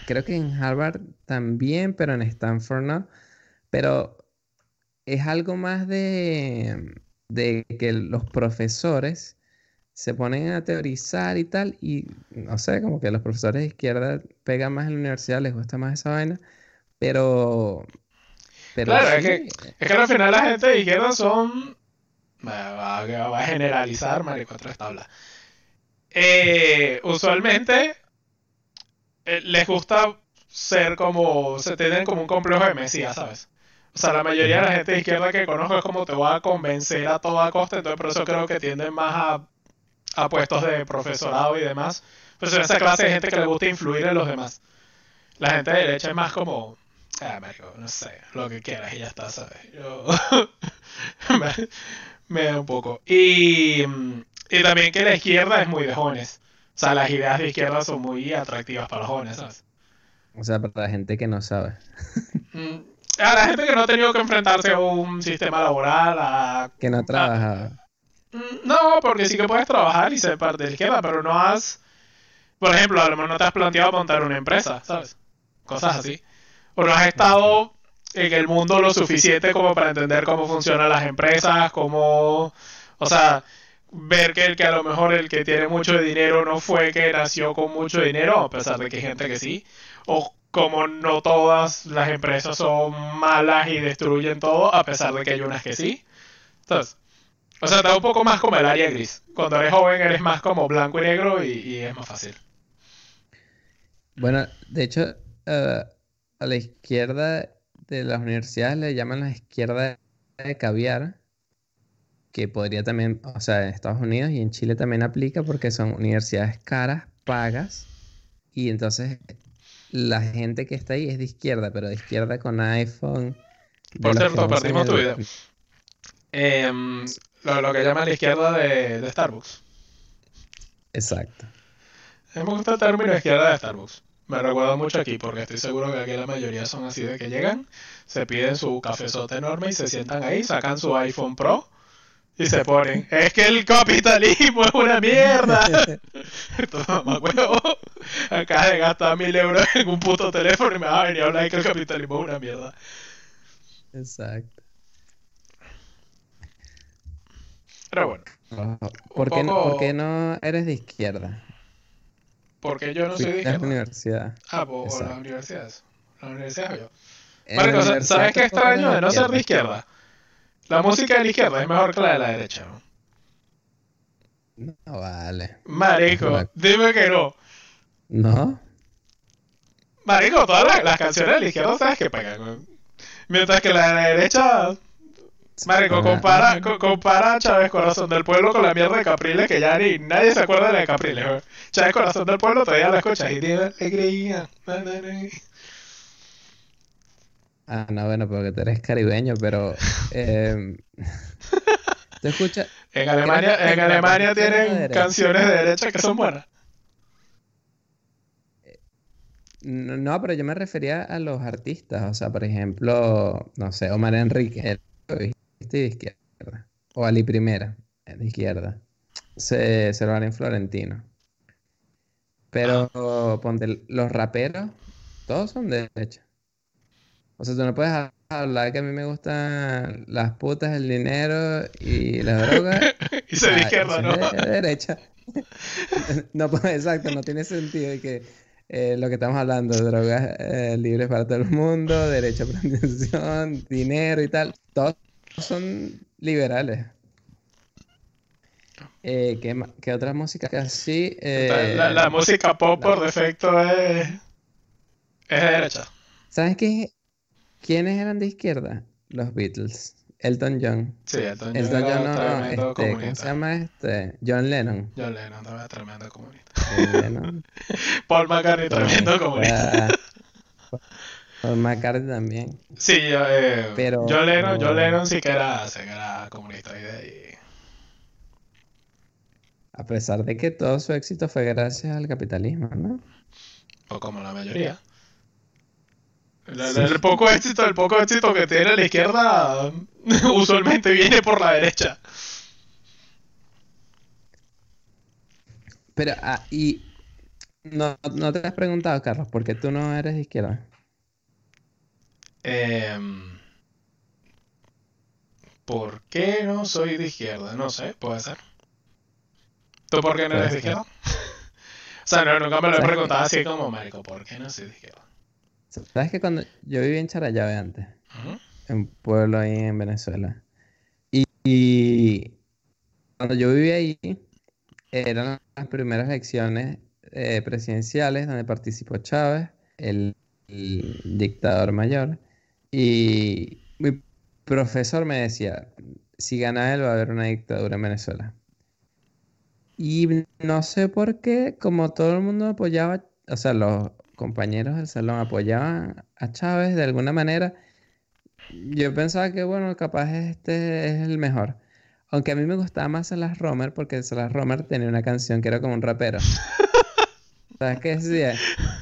Speaker 2: creo que en Harvard también, pero en Stanford no. Pero es algo más de, de que los profesores se ponen a teorizar y tal, y no sé, como que los profesores de izquierda pegan más en la universidad, les gusta más esa vaina, pero... Pero
Speaker 1: Claro, es
Speaker 2: sí,
Speaker 1: Es que al final la gente de izquierda son. Va, va- va a generalizar, marico, tres tablas. Eh, usualmente eh, les gusta ser como. Se tienen como un complejo de mesías, ¿sabes? O sea, la mayoría de la gente de izquierda que conozco es como te voy a convencer a toda costa, entonces por eso creo que tienden más a, a puestos de profesorado y demás. Pero son esa clase de gente que le gusta influir en los demás. La gente de derecha es más como. Ah, marico, no sé, lo que quieras y ya está, ¿sabes? Yo... me, me da un poco. Y, y también que la izquierda es muy de jóvenes. O sea, las ideas de izquierda son muy atractivas para los jóvenes, ¿sabes?
Speaker 2: o sea, para la gente que no sabe.
Speaker 1: Mm, A la gente que no ha tenido que enfrentarse a un sistema laboral, a...
Speaker 2: Que no trabaja.
Speaker 1: Mm, No, porque sí que puedes trabajar y ser parte de la izquierda, pero no has... Por ejemplo, a lo mejor no te has planteado montar una empresa, ¿sabes? Cosas así. O no has estado en el mundo lo suficiente como para entender cómo funcionan las empresas, cómo... O sea, ver que el que a lo mejor el que tiene mucho dinero no fue que nació con mucho dinero, a pesar de que hay gente que sí. O como no todas las empresas son malas y destruyen todo, a pesar de que hay unas que sí. Entonces, o sea, da un poco más como el área gris. Cuando eres joven eres más como blanco y negro y, y es más fácil.
Speaker 2: Bueno, de hecho, eh, a la izquierda de las universidades le llaman la izquierda de caviar, que podría también, o sea, en Estados Unidos y en Chile también aplica porque son universidades caras, pagas, y entonces la gente que está ahí es de izquierda, pero de izquierda con iPhone.
Speaker 1: Por cierto,
Speaker 2: usan
Speaker 1: perdimos tu
Speaker 2: el-
Speaker 1: video. Lo, lo que llaman la izquierda de, de Starbucks.
Speaker 2: Exacto.
Speaker 1: Me gusta el término izquierda de Starbucks. Me recuerda mucho aquí porque estoy seguro que aquí la mayoría son así de que llegan, se piden su cafezote enorme y se sientan ahí, sacan su iPhone Pro y se ponen. Es que el capitalismo es una mierda. Esto mamá huevo. Acá de gastar mil euros en un puto teléfono y me va a venir a hablar de que el capitalismo es una mierda.
Speaker 2: Exacto.
Speaker 1: Pero bueno,
Speaker 2: Ojo, ¿Por qué, no,
Speaker 1: poco-
Speaker 2: por qué no eres de izquierda?
Speaker 1: porque yo no soy de
Speaker 2: Fuiste a la
Speaker 1: izquierda.
Speaker 2: universidad.
Speaker 1: Ah, pues o las universidades. Las universidades yo. Sa-
Speaker 2: universidad
Speaker 1: ¿sabes qué extraño de no ser de izquierda? La música de la izquierda es mejor que la de la derecha. ¿no?
Speaker 2: No vale.
Speaker 1: Marico, dime que no.
Speaker 2: ¿No?
Speaker 1: Marico, todas las, las canciones de la izquierda sabes que pegan. ¿no? Mientras que la de la derecha, Marico, compara, co- compara a Chávez Corazón del Pueblo con la mierda de Capriles, que ya ni nadie se acuerda de la de Capriles. ¿no? Chávez Corazón del Pueblo todavía la escuchas y tiene alegría.
Speaker 2: Ah, no, bueno, porque tú eres caribeño, pero... em, ¿Tú escuchas?
Speaker 1: En Alemania, en Alemania
Speaker 2: de
Speaker 1: tienen canciones de derecha que son buenas.
Speaker 2: No, no, pero yo me refería a los artistas. O sea, por ejemplo, no sé, Omar Enrique, ¿viste? de izquierda. O Ali Primera, es de izquierda. Se, Silvano Florentino. Pero ponte, los raperos, todos son de derecha. O sea, tú no puedes ha- hablar que a mí me gustan las putas, el dinero y las drogas.
Speaker 1: Y se de
Speaker 2: Ah,
Speaker 1: izquierda, ¿no?
Speaker 2: de derecha. No, pues exacto, no tiene sentido de que eh, lo que estamos hablando, drogas eh, libres para todo el mundo, derecho a protección, dinero y tal, todos son liberales. Eh, ¿qué, qué otra música que así? Eh,
Speaker 1: La, la música pop por defecto es, es de derecha.
Speaker 2: ¿Sabes qué? ¿Quiénes eran de izquierda? Los Beatles. Elton John.
Speaker 1: Sí, Elton John
Speaker 2: Elton
Speaker 1: era
Speaker 2: John no, este, ¿cómo se
Speaker 1: comunista.
Speaker 2: llama este? John Lennon.
Speaker 1: John Lennon también es tremendo comunista.
Speaker 2: John Lennon.
Speaker 1: Paul McCartney tremendo comunista.
Speaker 2: Paul- McCartney también.
Speaker 1: Sí, yo, eh,
Speaker 2: Pero-
Speaker 1: John Lennon, John Lennon sí que era, sí que era comunista. Y de ahí-
Speaker 2: A pesar de que todo su éxito fue gracias al capitalismo, ¿no?
Speaker 1: o como la mayoría. El,
Speaker 2: Sí.
Speaker 1: el poco éxito, el poco éxito que tiene la izquierda usualmente viene por la derecha.
Speaker 2: Pero, ah, y no, no te has preguntado, Carlos, ¿por qué tú no eres de izquierda?
Speaker 1: Em, ¿por qué no soy de izquierda? No sé, puede ser. ¿Tú por qué no eres de izquierda? o sea, no, nunca me lo he
Speaker 2: ¿Sabes qué
Speaker 1: preguntado así como, marico, ¿por qué no soy de izquierda?
Speaker 2: ¿Sabes que cuando yo vivía en Charallave antes, en un pueblo ahí en Venezuela, y, y cuando yo vivía ahí, eran las primeras elecciones eh, presidenciales donde participó Chávez, el, el dictador mayor, y mi profesor me decía, si gana él va a haber una dictadura en Venezuela. Y no sé por qué, como todo el mundo apoyaba, o sea, los compañeros del salón apoyaban a Chávez de alguna manera, yo pensaba que, bueno, capaz este es el mejor. Aunque a mí me gustaba más Salas Romer porque Salas Romer tenía una canción que era como un rapero. ¿Sabes qué decía?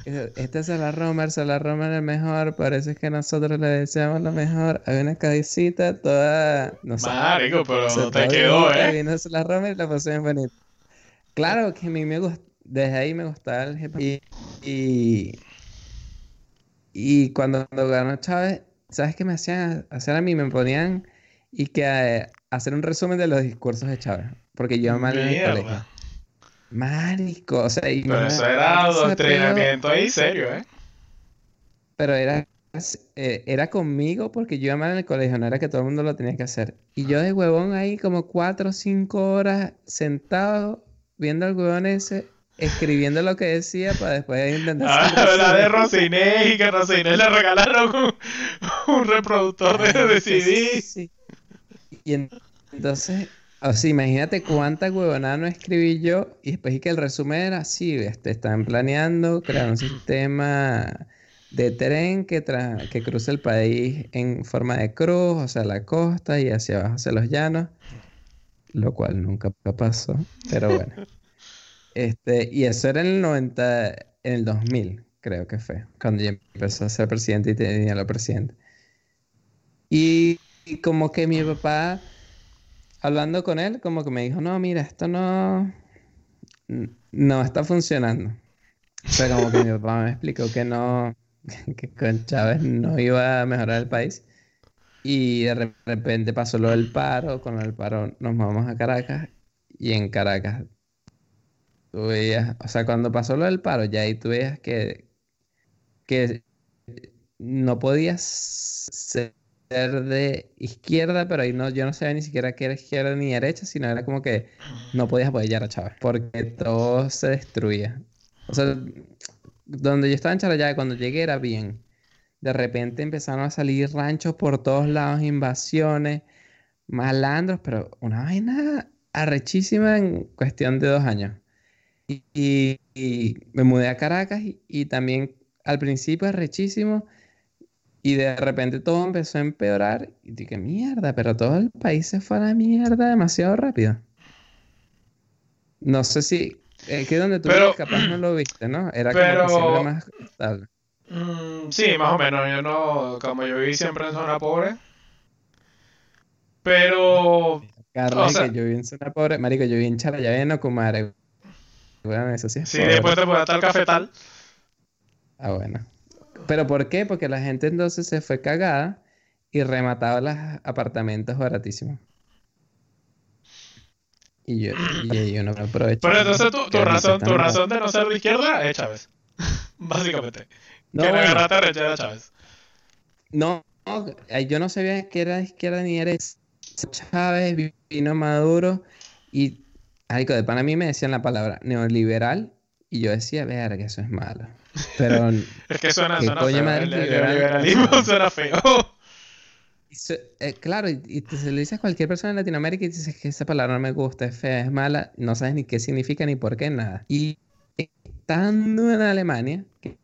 Speaker 2: Este es Salas Romer, Salas Romer el mejor, parece que nosotros le deseamos lo mejor. Había una cabecita toda, no
Speaker 1: Marico, pero
Speaker 2: se
Speaker 1: no te quedó, ¿eh?
Speaker 2: Vino Salas Romer y la puse bien bonita. Claro que a mí me gustó, desde ahí me gustaba el hip hop. Y, y, y cuando ganó Chávez, ¿sabes qué me hacían hacer a mí? Me ponían y que eh, hacer un resumen de los discursos de Chávez. Porque yo mal en el colegio. Marico, o sea, y
Speaker 1: Pero eso era adoctrinamiento ahí serio, ¿eh?
Speaker 2: Pero era, eh, era conmigo porque yo iba mal en el colegio, no era que todo el mundo lo tenía que hacer. Y yo de huevón ahí como cuatro o cinco horas sentado viendo al huevón ese, escribiendo lo que decía para después intentar
Speaker 1: Ah, la de. Rocinés y que Rocinés le regalaron un, un reproductor de, de
Speaker 2: Sí,
Speaker 1: CD.
Speaker 2: sí, sí. Y en- entonces O sea, imagínate cuánta huevonada no escribí yo y después y que el resumen era así, este, están planeando crear un sistema de tren que, tra- que cruce el país en forma de cruz, o sea, la costa y hacia abajo hacia los llanos, lo cual nunca pasó, pero bueno. Este, y eso era en el 90, en el 2000, creo que fue, cuando yo empecé a ser presidente y tenía la presidenta. Y, y como que mi papá, hablando con él, como que me dijo, no, mira, esto no, no está funcionando. O sea, como que mi papá me explicó que no, que con Chávez no iba a mejorar el país. Y de re- repente pasó lo del paro, con el paro nos vamos a Caracas y en Caracas tú veías, o sea, cuando pasó lo del paro, ya ahí tú veías que, que no podías ser de izquierda, pero ahí no, yo no sabía ni siquiera que era izquierda ni derecha, sino era como que no podías apoyar a Chávez, porque todo se destruía. O sea, donde yo estaba en Charallave, cuando llegué era bien. De repente empezaron a salir ranchos por todos lados, invasiones, malandros, pero una vaina arrechísima en cuestión de dos años. Y me mudé a Caracas y, y también al principio arrechísimo y de repente todo empezó a empeorar y dije, mierda, pero todo el país se fue a la mierda demasiado rápido. No sé si, es que donde tú
Speaker 1: Pero-
Speaker 2: capaz no lo viste, ¿no? Era como que
Speaker 1: pero-
Speaker 2: más estable.
Speaker 1: Mm, sí, más o menos. Yo no, como yo viví siempre en zona pobre. Pero,
Speaker 2: Carlos,
Speaker 1: o sea-
Speaker 2: que yo viví en zona pobre, marico, yo viví en Charallave, no Comare. Bueno, eso sí es
Speaker 1: sí,
Speaker 2: pobre.
Speaker 1: después te puede estar el cafetal.
Speaker 2: Ah, bueno. ¿Pero por qué? Porque la gente entonces se fue cagada y remataba los apartamentos baratísimos. Y yo, y ahí uno aprovechó.
Speaker 1: Pero entonces tu, tu razón, tu razón de no ser de izquierda es Chávez. Básicamente.
Speaker 2: No,
Speaker 1: que
Speaker 2: bueno,
Speaker 1: rechera a Chávez.
Speaker 2: no, no, yo no sabía que era de izquierda ni derecha. Chávez vi- vino Maduro y algo de pana a mí me decían la palabra neoliberal y yo decía, verga, que eso es malo. Pero
Speaker 1: Es que suena,
Speaker 2: ¿Qué
Speaker 1: suena feo. El,
Speaker 2: liberal?
Speaker 1: liberalismo suena feo.
Speaker 2: Y eh, claro, y, y te- se lo dices a cualquier persona en Latinoamérica y dices que esa palabra no me gusta, es fea, es mala, no sabes ni qué significa ni por qué, nada. Y estando en Alemania, que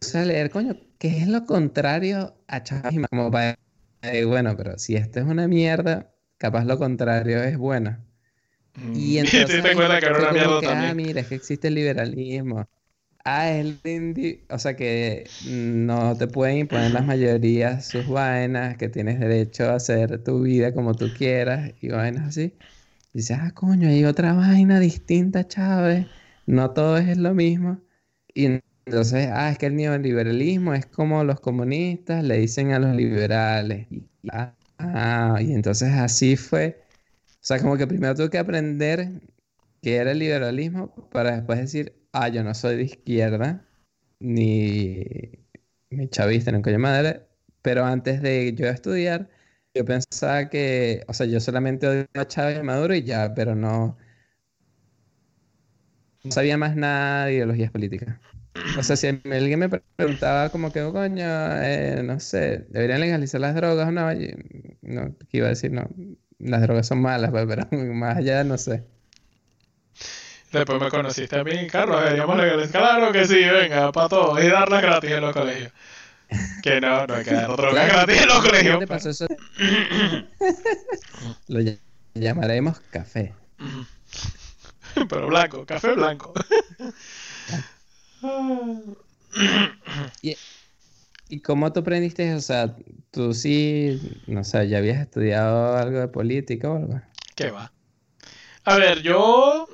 Speaker 2: puse a leer, coño, ¿qué es lo contrario a Chávez? Como para, eh, bueno, pero si esto es una mierda, capaz lo contrario es bueno. Y
Speaker 1: Y
Speaker 2: entonces
Speaker 1: te cuenta que era una mierda
Speaker 2: que, ah,
Speaker 1: también.
Speaker 2: mira, es que existe el liberalismo. Ah, es el indi- o sea que no te pueden imponer las mayorías sus vainas, que tienes derecho a hacer tu vida como tú quieras y vainas así. Y dices, ah, coño, hay otra vaina distinta, Chávez. No todo es lo mismo. Y entonces, ah, es que el neoliberalismo es como los comunistas le dicen a los liberales. Ah, y entonces así fue. O sea, como que primero tuve que aprender qué era el liberalismo para después decir, ah, yo no soy de izquierda, ni, ni chavista, ni coño madre, pero antes de yo estudiar, yo pensaba que, o sea, yo solamente odio a Chávez y Maduro y ya, pero no, no sabía más nada de ideologías políticas. O sea, si alguien me preguntaba como que, "Oh, coño, eh, no sé, ¿deberían legalizar las drogas o no? Y- no, iba a decir, no, las drogas son malas, pues, pero más allá no sé.
Speaker 1: Después me conociste a mí, Carlos, deberíamos legalizar. Claro que sí, venga, para todos. Y darlas gratis en los colegios. Que no, no hay que dar drogas gratis en los
Speaker 2: ¿cómo
Speaker 1: colegios.
Speaker 2: te pasó eso? Lo ll- llamaremos café.
Speaker 1: Pero blanco, café blanco.
Speaker 2: ¿Y cómo tú aprendiste eso? O sea, tú sí, no sé, ya habías estudiado algo de política o algo.
Speaker 1: ¿Qué va? A ver, yo.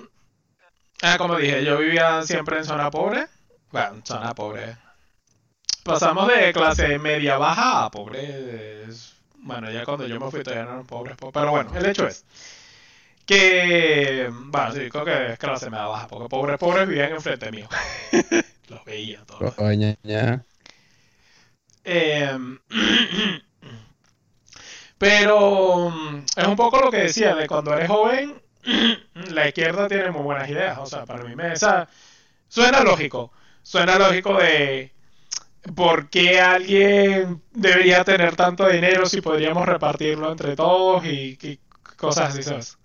Speaker 1: Ah, como dije, yo vivía siempre en zona pobre. Bueno, zona pobre. Pasamos de clase media baja a pobres. Bueno, ya cuando yo me fui todavía no eran pobres, po- pero bueno, el hecho es que. Bueno, sí, creo que es clase media baja, porque pobres, pobres vivían enfrente mío. Los veía todos.
Speaker 2: Coño, ya.
Speaker 1: Em, pero mm, es un poco lo que decía, de cuando eres joven, la izquierda tiene muy buenas ideas. O sea, para mí me... o sea, suena lógico. Suena lógico de por qué alguien debería tener tanto dinero si podríamos repartirlo entre todos y, y cosas así, ¿sabes?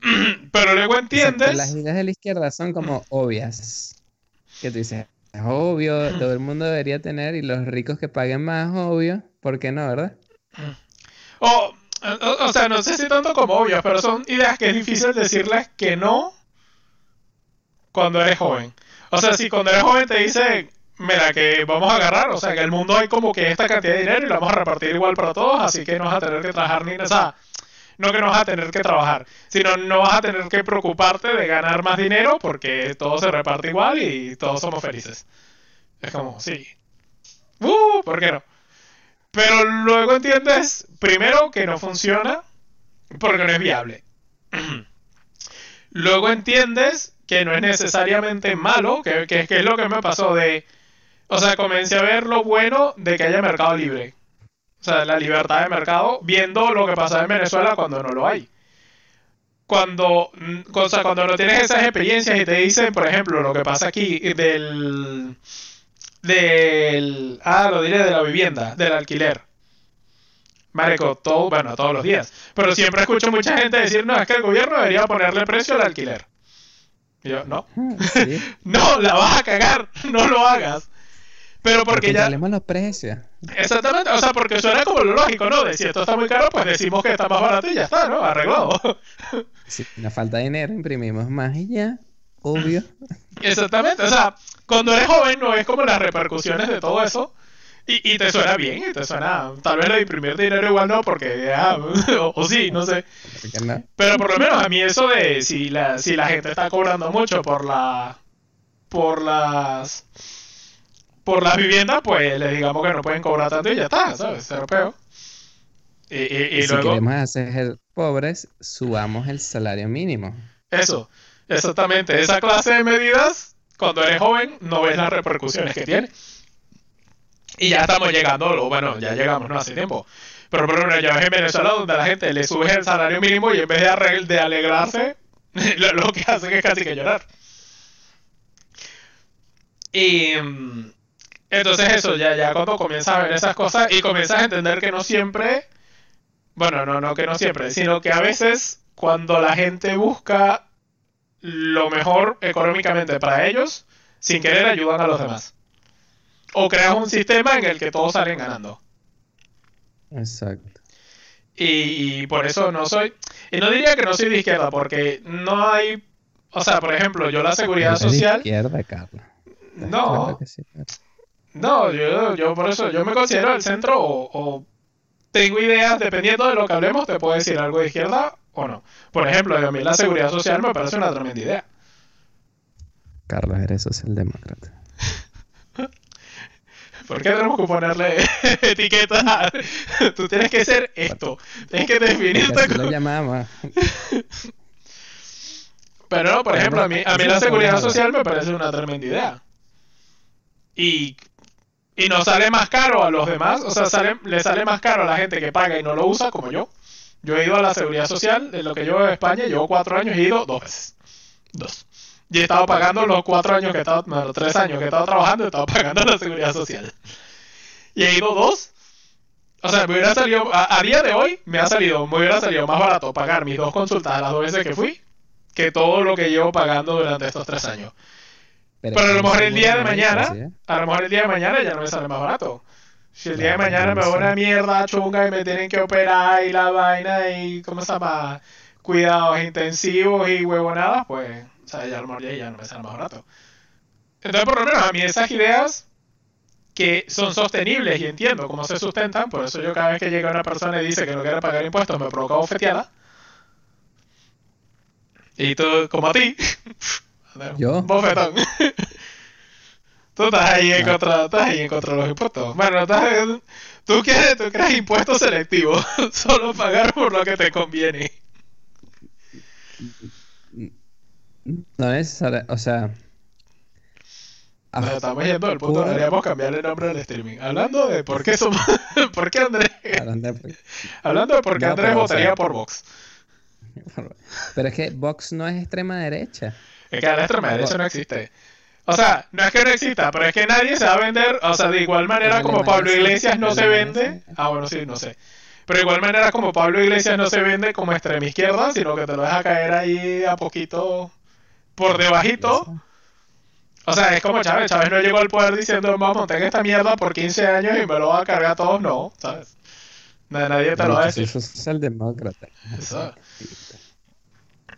Speaker 1: Pero luego
Speaker 2: Exacto,
Speaker 1: entiendes.
Speaker 2: Las ideas de la izquierda son como obvias. Que tú dices, es obvio, todo el mundo debería tener y los ricos que paguen más, obvio. ¿Por qué no, verdad?
Speaker 1: O, o, sea, no sé si tanto como obvias, pero son ideas que es difícil decirles que no cuando eres joven. O sea, si cuando eres joven te dicen, mira, que vamos a agarrar, o sea, que el mundo hay como que esta cantidad de dinero y lo vamos a repartir igual para todos, así que no vas a tener que trabajar ni, sea, no que no vas a tener que trabajar, sino no vas a tener que preocuparte de ganar más dinero porque todo se reparte igual y todos somos felices. Es como, sí. Uh, ¿por qué no? Pero luego entiendes, primero, que no funciona porque no es viable. luego entiendes que no es necesariamente malo, que, que, que es lo que me pasó de... O sea, comencé a ver lo bueno de que haya mercado libre. O sea, la libertad de mercado, viendo lo que pasa en Venezuela cuando no lo hay. Cuando, mm, o sea, cuando no tienes esas experiencias y te dicen, por ejemplo, lo que pasa aquí del... Del... Ah, lo diré de la vivienda, del alquiler. Marico, todo, bueno, todos los días. Pero siempre escucho mucha gente decir, no, es que el gobierno debería ponerle precio al alquiler. Y yo, no.
Speaker 2: Sí.
Speaker 1: No, la vas a cagar, no lo hagas. Pero porque ya...
Speaker 2: Controlemos los precios.
Speaker 1: Exactamente, o sea, porque suena como lo lógico, ¿no? De si esto está muy caro, pues decimos que está más barato y ya está, ¿no? Arreglado.
Speaker 2: Si nos falta dinero, imprimimos más y ya. Obvio.
Speaker 1: Exactamente, o sea, cuando eres joven no ves como las repercusiones de todo eso. Y, y te suena bien, y te suena. Tal vez lo de imprimir dinero igual no, porque. ah, o, o sí, no sé. Pero por lo menos a mí eso de si la, si la gente está cobrando mucho por la. por las. por las viviendas, pues les digamos que no pueden cobrar tanto y ya está, ¿sabes? Cero peo. Y, y, y
Speaker 2: Y si
Speaker 1: luego.
Speaker 2: queremos hacer pobres, subamos el salario mínimo.
Speaker 1: Eso, exactamente. Esa clase de medidas, cuando eres joven, no ves las repercusiones que tiene. Y ya estamos llegando, bueno, ya llegamos, no hace tiempo. Pero por ejemplo, ya ves en Venezuela donde la gente le subes el salario mínimo y en vez de, de alegrarse, lo, lo que hacen es casi que llorar. Y mm, entonces eso, ya, ya cuando comienzas a ver esas cosas y comienzas a entender que no siempre, bueno, no, no que no siempre, sino que a veces cuando la gente busca lo mejor económicamente para ellos, sin querer ayudan a los demás. O creas un sistema en el que todos salen ganando.
Speaker 2: Exacto.
Speaker 1: Y, y por eso no soy, y no diría que no soy de izquierda, porque no hay, o sea, por ejemplo, yo la seguridad
Speaker 2: de
Speaker 1: social,
Speaker 2: izquierda, Carlos. ¿Estás
Speaker 1: No.
Speaker 2: sí,
Speaker 1: no, yo, yo por eso, yo me considero del centro o, o tengo ideas, dependiendo de lo que hablemos, te puedo decir algo de izquierda o no. Por ejemplo, a mí la seguridad social me parece una tremenda idea.
Speaker 2: Carlos, eres socialdemócrata.
Speaker 1: ¿Por qué tenemos que ponerle etiqueta? Tú tienes que ser esto. Tienes que definirte
Speaker 2: así lo
Speaker 1: como...
Speaker 2: llamamos.
Speaker 1: Pero no, por ejemplo, a mí, a mí la
Speaker 2: se
Speaker 1: seguridad social me parece una tremenda idea. Y, y no sale más caro a los demás, o sea, sale, le sale más caro a la gente que paga y no lo usa, como yo. Yo he ido a la seguridad social, de lo que llevo en España, llevo cuatro años y he ido dos veces. Dos. Y he estado pagando los cuatro años que he estado, no, los tres años que he estado trabajando, he estado pagando la seguridad social. Y he ido dos. O sea, me hubiera salido, a, a día de hoy, me ha salido, me hubiera salido más barato pagar mis dos consultas las dos veces que fui, que todo lo que llevo pagando durante estos tres años. Pero a lo mejor el día de mañana,
Speaker 2: ¿eh?
Speaker 1: a lo mejor el día de mañana ya no me sale más barato. Si el día de mañana me va una mierda chunga y me tienen que operar y la vaina y, ¿cómo se llama? Cuidados intensivos y huevonadas, pues, o sea, ya lo ya, ya no me sale más barato. Entonces, por lo menos a mí esas ideas que son sostenibles y entiendo cómo se sustentan, por eso yo cada vez que llega una persona y dice que no quiere pagar impuestos me provoca bofeteada. Y tú, como a ti,
Speaker 2: ¿Yo?
Speaker 1: bofetón. Tú estás ahí en contra, estás ahí en contra de los impuestos. Bueno, estás, tú quieres, tú crees impuestos selectivos, solo pagar por lo que te conviene.
Speaker 2: No necesariamente, o sea...
Speaker 1: Nos estamos yendo al punto, deberíamos cambiarle el nombre al streaming. Hablando de por qué somos, por qué Andrés,
Speaker 2: hablando de-
Speaker 1: por qué
Speaker 2: No,
Speaker 1: Andrés
Speaker 2: o
Speaker 1: votaría
Speaker 2: sea-
Speaker 1: por Vox.
Speaker 2: Pero es que Vox no es extrema derecha.
Speaker 1: Es que la extrema derecha no existe. O sea, no es que no exista, pero es que nadie se va a vender, o sea, de igual manera como Pablo Iglesias no se vende. Ah, bueno, sí, no sé. Pero de igual manera como Pablo Iglesias no se vende como extrema izquierda, sino que te lo deja caer ahí a poquito por debajito. O sea, es como Chávez. Chávez no llegó al poder diciendo, vamos, tengo esta mierda por 15 años y me lo va a cargar a todos. No, ¿sabes? Nadie te lo va a decir.
Speaker 2: Eso es socialdemócrata.
Speaker 1: Eso.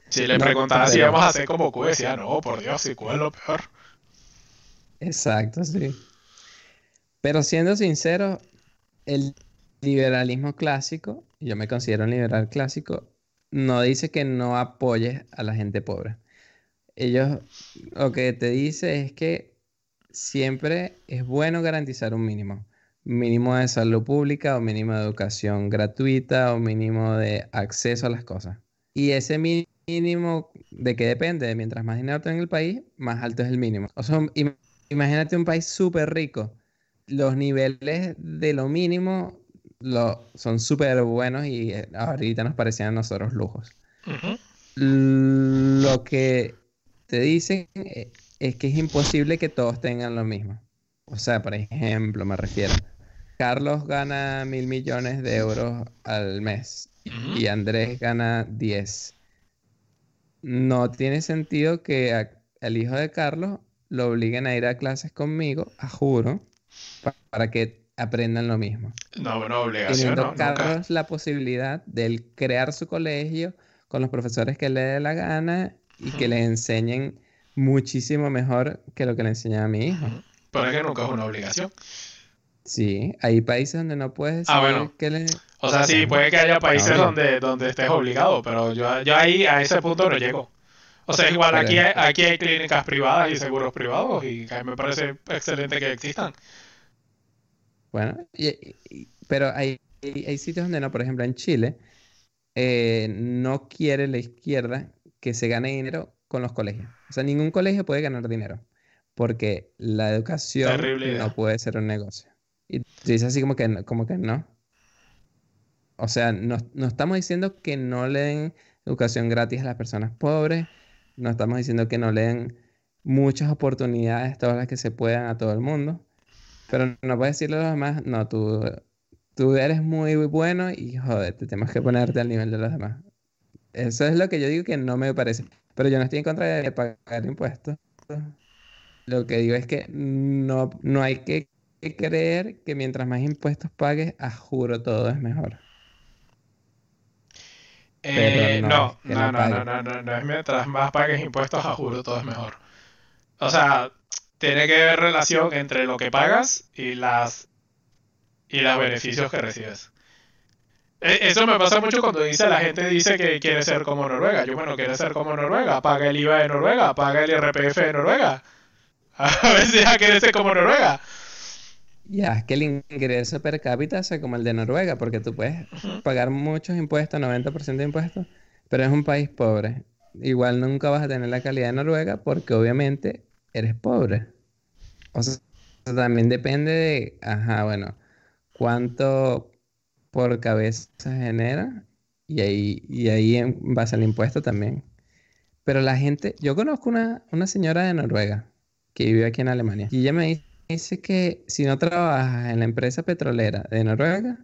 Speaker 1: Si le preguntaba si íbamos a hacer como Q, decía, no, por Dios, si Q es lo peor.
Speaker 2: Exacto, sí. Pero siendo sincero, el liberalismo clásico, yo me considero un liberal clásico, no dice que no apoyes a la gente pobre. Ellos lo que te dice es que siempre es bueno garantizar un mínimo. Mínimo de salud pública o mínimo de educación gratuita o mínimo de acceso a las cosas. Y ese mínimo, ¿de qué depende? Mientras más dinero tenga el país, más alto es el mínimo. O sea, imagínate un país súper rico. Los niveles de lo mínimo lo, son súper buenos y eh, ahorita nos parecían a nosotros lujos. Lo que te dicen eh, es que es imposible que todos tengan lo mismo. O sea, por ejemplo, me refiero, Carlos gana mil millones de euros al mes y Andrés gana 10. No tiene sentido que al hijo de Carlos lo obliguen a ir a clases conmigo, a juro, para que aprendan lo mismo.
Speaker 1: No, bueno, obligación.
Speaker 2: Teniendo Carlos la posibilidad de crear su colegio con los profesores que le dé la gana y que le enseñen muchísimo mejor que lo que le enseñaba a mi hijo.
Speaker 1: Pero es que nunca es una obligación.
Speaker 2: Sí, hay países donde no puedes
Speaker 1: ah, bueno.
Speaker 2: que le...
Speaker 1: O sea, sí, puede que haya países donde, donde estés obligado, pero yo, yo ahí a ese punto no llego. O sea, igual aquí hay, aquí hay clínicas privadas y seguros privados y a mí me parece excelente que existan.
Speaker 2: Bueno, pero hay, hay, sitios donde no, por ejemplo en Chile, eh, no quiere la izquierda que se gane dinero con los colegios. O sea, ningún colegio puede ganar dinero porque la educación no puede ser un negocio. Y dice así como que, como que no. O sea, no, no estamos diciendo que no le den educación gratis a las personas pobres, no estamos diciendo que no le den muchas oportunidades, todas las que se puedan a todo el mundo, pero no puedes decirle a los demás, no, tú, tú eres muy bueno y joder, te tenemos que ponerte al nivel de los demás. Eso es lo que yo digo que no me parece. Pero yo no estoy en contra de pagar impuestos. Lo que digo es que no, no hay que creer que mientras más impuestos pagues, a juro todo es mejor.
Speaker 1: Eh, no, no, no, no, no, no, no, es mientras más pagues impuestos, a juro todo es mejor. O sea, tiene que haber relación entre lo que pagas y las y los beneficios que recibes. E, eso me pasa mucho cuando dice la gente dice que quiere ser como Noruega. Yo, bueno, quiere ser como Noruega. Paga el IVA de Noruega, paga el IRPF de Noruega. A ver si ya quiere ser como Noruega.
Speaker 2: Ya, es que el ingreso per cápita sea como el de Noruega, porque tú puedes pagar muchos impuestos, 90% de impuestos, pero es un país pobre. Igual nunca vas a tener la calidad de Noruega porque obviamente eres pobre. O sea, también depende de, ajá, bueno, cuánto por cabeza genera y ahí, y ahí base al impuesto también. Pero la gente, yo conozco una, una señora de Noruega que vive aquí en Alemania y ella me dice dice que si no trabajas en la empresa petrolera de Noruega,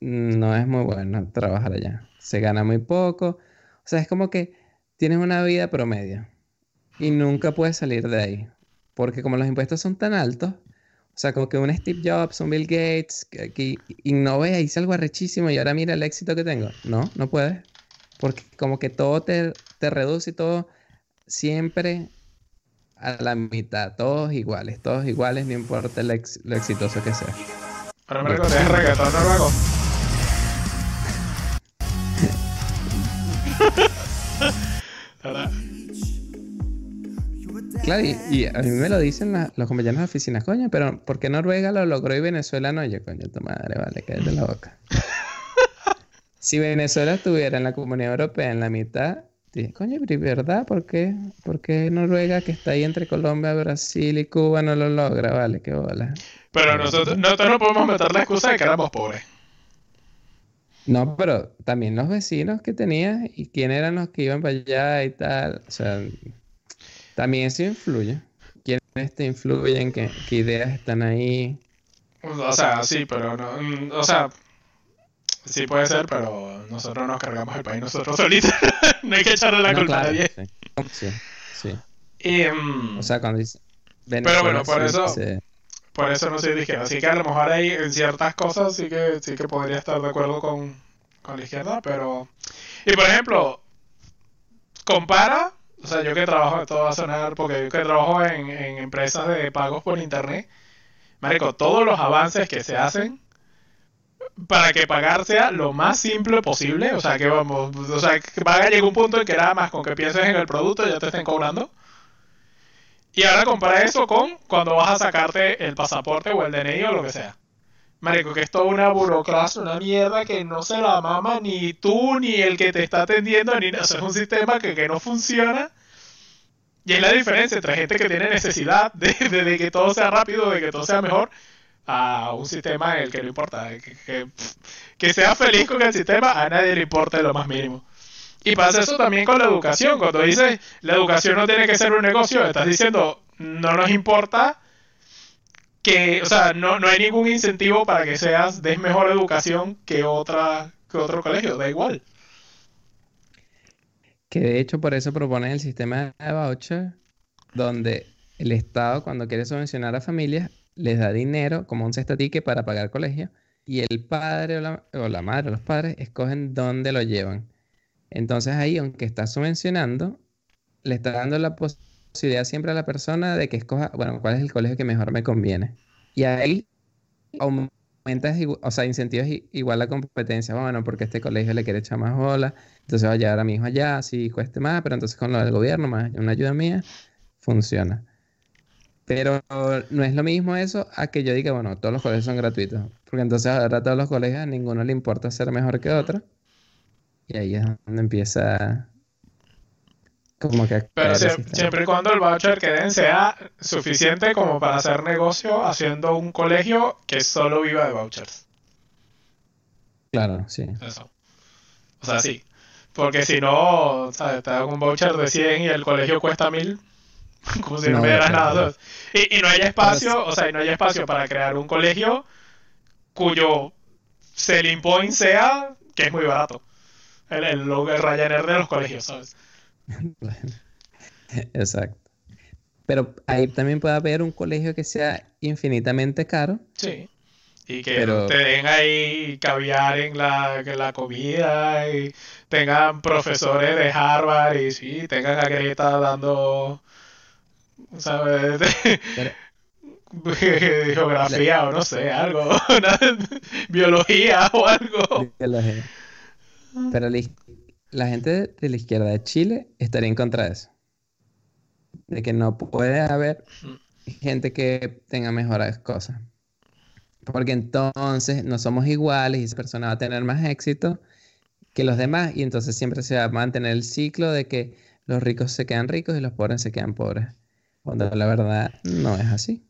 Speaker 2: no es muy bueno trabajar allá. Se gana muy poco. O sea, es como que tienes una vida promedio y nunca puedes salir de ahí. Porque como los impuestos son tan altos, o sea, como que un Steve Jobs, un Bill Gates, que, innové, hice algo arrechísimo y ahora mira el éxito que tengo. No, no puedes. Porque como que todo te, te reduce y todo siempre a la mitad, todos iguales, todos iguales, no importa lo exitoso que sea.
Speaker 1: Pero me ¿tienes reggaetón noruego?
Speaker 2: claro, y, a mí me lo dicen los compañeros de oficinas, coño, pero ¿por qué Noruega lo logró y Venezuela no? Yo, coño, tu madre, vale, cállate la boca. si Venezuela estuviera en la Comunidad Europea en la mitad, coño, pero ¿verdad? ¿Por qué? ¿Por qué Noruega, que está ahí entre Colombia, Brasil y Cuba, no lo logra? Vale, qué bola.
Speaker 1: Pero nosotros, nosotros no podemos meter la excusa de que éramos pobres.
Speaker 2: No, pero también los vecinos que tenías y quién eran los que iban para allá y tal. O sea, también eso influye. ¿Quiénes te influyen? ¿Qué, qué ideas están ahí?
Speaker 1: O sea, sí, pero no. O sea, Sí puede ser, pero nosotros nos cargamos el país nosotros solitos. no hay que echarle la
Speaker 2: No,
Speaker 1: culpa
Speaker 2: claro,
Speaker 1: a nadie.
Speaker 2: sí, sí, sí.
Speaker 1: Y, mm,
Speaker 2: O sea, cuando dice
Speaker 1: Pero bueno, por eso- por eso no soy de izquierda. Así que a lo mejor ahí en ciertas cosas sí que, sí que podría estar de acuerdo con, con la izquierda, pero... Y por ejemplo, compara, o sea, yo que trabajo, va a sonar, porque yo que trabajo en, en empresas de pagos por internet, marico, todos los avances que se hacen para que pagar sea lo más simple posible, o sea, que vamos, o sea, que paga llega un punto en que nada más con que pienses en el producto ya te estén cobrando. Y ahora compara eso con cuando vas a sacarte el pasaporte o el DNI o lo que sea. Marico, que es toda una burocracia, una mierda que no se la mama ni tú ni el que te está atendiendo, ni nada. O sea, es un sistema que, que no funciona. Y es la diferencia entre gente que tiene necesidad de- de que todo sea rápido, de que todo sea mejor, a un sistema en el que no importa. Que, que, que sea feliz con el sistema, a nadie le importa lo más mínimo. Y pasa eso también con la educación. Cuando dices la educación no tiene que ser un negocio, estás diciendo no nos importa que, o sea, no, no hay ningún incentivo para que seas des mejor educación que otra que otro colegio, da igual.
Speaker 2: Que de hecho por eso proponen el sistema de voucher, donde el Estado cuando quiere subvencionar a familias les da dinero como un cesta ticket para pagar colegio y el padre o la, o la madre o los padres escogen dónde lo llevan. Entonces ahí, aunque está subvencionando, le está dando la posibilidad siempre a la persona de que escoja, bueno, cuál es el colegio que mejor me conviene. Y ahí aumentas, o sea, incentivas igual la competencia. Bueno, porque este colegio le quiere echar más bola, entonces va a llevar a mi hijo allá, así cueste más, pero entonces con lo del gobierno, más una ayuda mía, funciona. Pero no es lo mismo eso a que yo diga, bueno, todos los colegios son gratuitos. Porque entonces ahora a todos los colegios a ninguno le importa ser mejor que otro. Y ahí es donde empieza como que
Speaker 1: Pero
Speaker 2: caer el
Speaker 1: sie-
Speaker 2: sistema.
Speaker 1: siempre y cuando el voucher que den sea suficiente como para hacer negocio haciendo un colegio que solo viva de vouchers.
Speaker 2: Claro, sí.
Speaker 1: Eso. O sea, sí. Porque si no, ¿sabes? Te dan un voucher de 100 y el colegio cuesta 1000, como si no,
Speaker 2: No,
Speaker 1: me dieras nada. ¿sabes? Y, y no hay espacio, o sea, y no hay espacio para crear un colegio cuyo selling point sea que es muy barato. El, el, logo- el Ryanair de los colegios, ¿sabes?
Speaker 2: Exacto. Pero ahí también puede haber un colegio que sea infinitamente caro.
Speaker 1: Sí. Y que
Speaker 2: Pero-
Speaker 1: te den ahí caviar en la, en la comida y tengan profesores de Harvard y sí, tengan a Greta dando, ¿sabes? Geografía o no sé, algo, una- biología o algo.
Speaker 2: Biología. Pero la, la gente de la izquierda de Chile estaría en contra de eso. De que no puede haber gente que tenga mejores cosas. Porque entonces no somos iguales y esa persona va a tener más éxito que los demás y entonces siempre se va a mantener el ciclo de que los ricos se quedan ricos y los pobres se quedan pobres. Cuando la verdad no es así.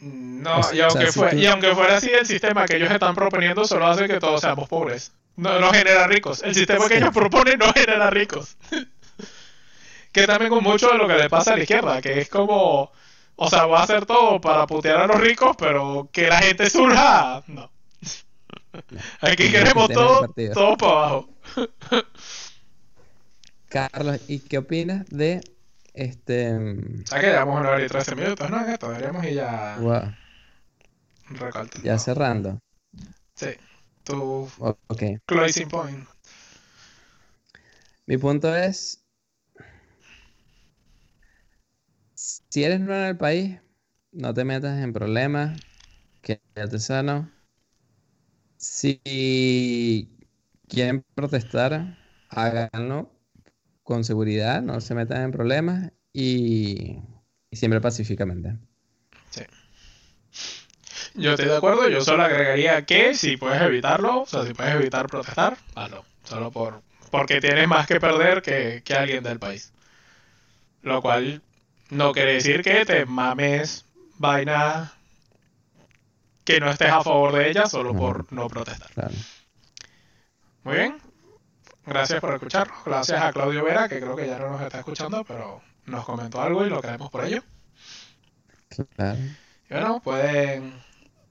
Speaker 1: No,
Speaker 2: O sea,
Speaker 1: y aunque, fue-
Speaker 2: tú-
Speaker 1: y aunque fuera así, el sistema que ellos están proponiendo solo hace que todos seamos pobres. No, no genera ricos. El sistema que ellos proponen no genera ricos. que también con mucho de lo que le pasa a la izquierda, que es como, o sea, va a hacer todo para putear a los ricos, pero que la gente surja, no. Aquí
Speaker 2: No,
Speaker 1: queremos
Speaker 2: sistema del
Speaker 1: todo, todo para abajo.
Speaker 2: Carlos, ¿y qué opinas de este...
Speaker 1: sea que llevamos una hora y trece minutos, ¿no? Esto deberíamos ir ya
Speaker 2: wow,
Speaker 1: recortando.
Speaker 2: ya cerrando?
Speaker 1: Sí. Tu
Speaker 2: O- Ok.
Speaker 1: closing point.
Speaker 2: Mi punto es, si eres nuevo en el país, no te metas en problemas, quédate sano. Si quieren protestar, háganlo con seguridad, no se metan en problemas y, y siempre pacíficamente.
Speaker 1: Yo estoy de acuerdo, yo solo agregaría que si puedes evitarlo, o sea, si puedes evitar protestar, hazlo. Solo por porque tienes más que perder que, que alguien del país. Lo cual no quiere decir que te mames vaina que no estés a favor de ella solo por no protestar.
Speaker 2: Claro.
Speaker 1: Muy bien. Gracias por escucharnos. Gracias a Claudio Vera, que creo que ya no nos está escuchando, pero nos comentó algo y lo queremos por ello.
Speaker 2: Claro.
Speaker 1: Y bueno, pueden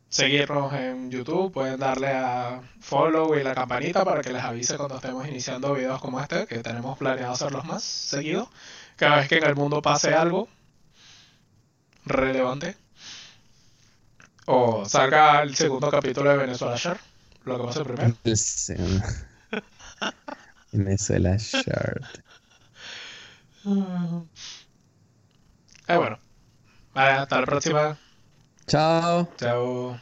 Speaker 1: seguirnos en YouTube, pueden darle a follow y la campanita para que les avise cuando estemos iniciando videos como este, que tenemos planeado hacerlos más seguidos. Cada vez que en el mundo pase algo relevante. O salga el segundo capítulo de Venezuela Share, lo que pase primero.
Speaker 2: Venezuela Shirt.
Speaker 1: Eh, bueno. Vale, hasta la próxima.
Speaker 2: Chao.
Speaker 1: Chao.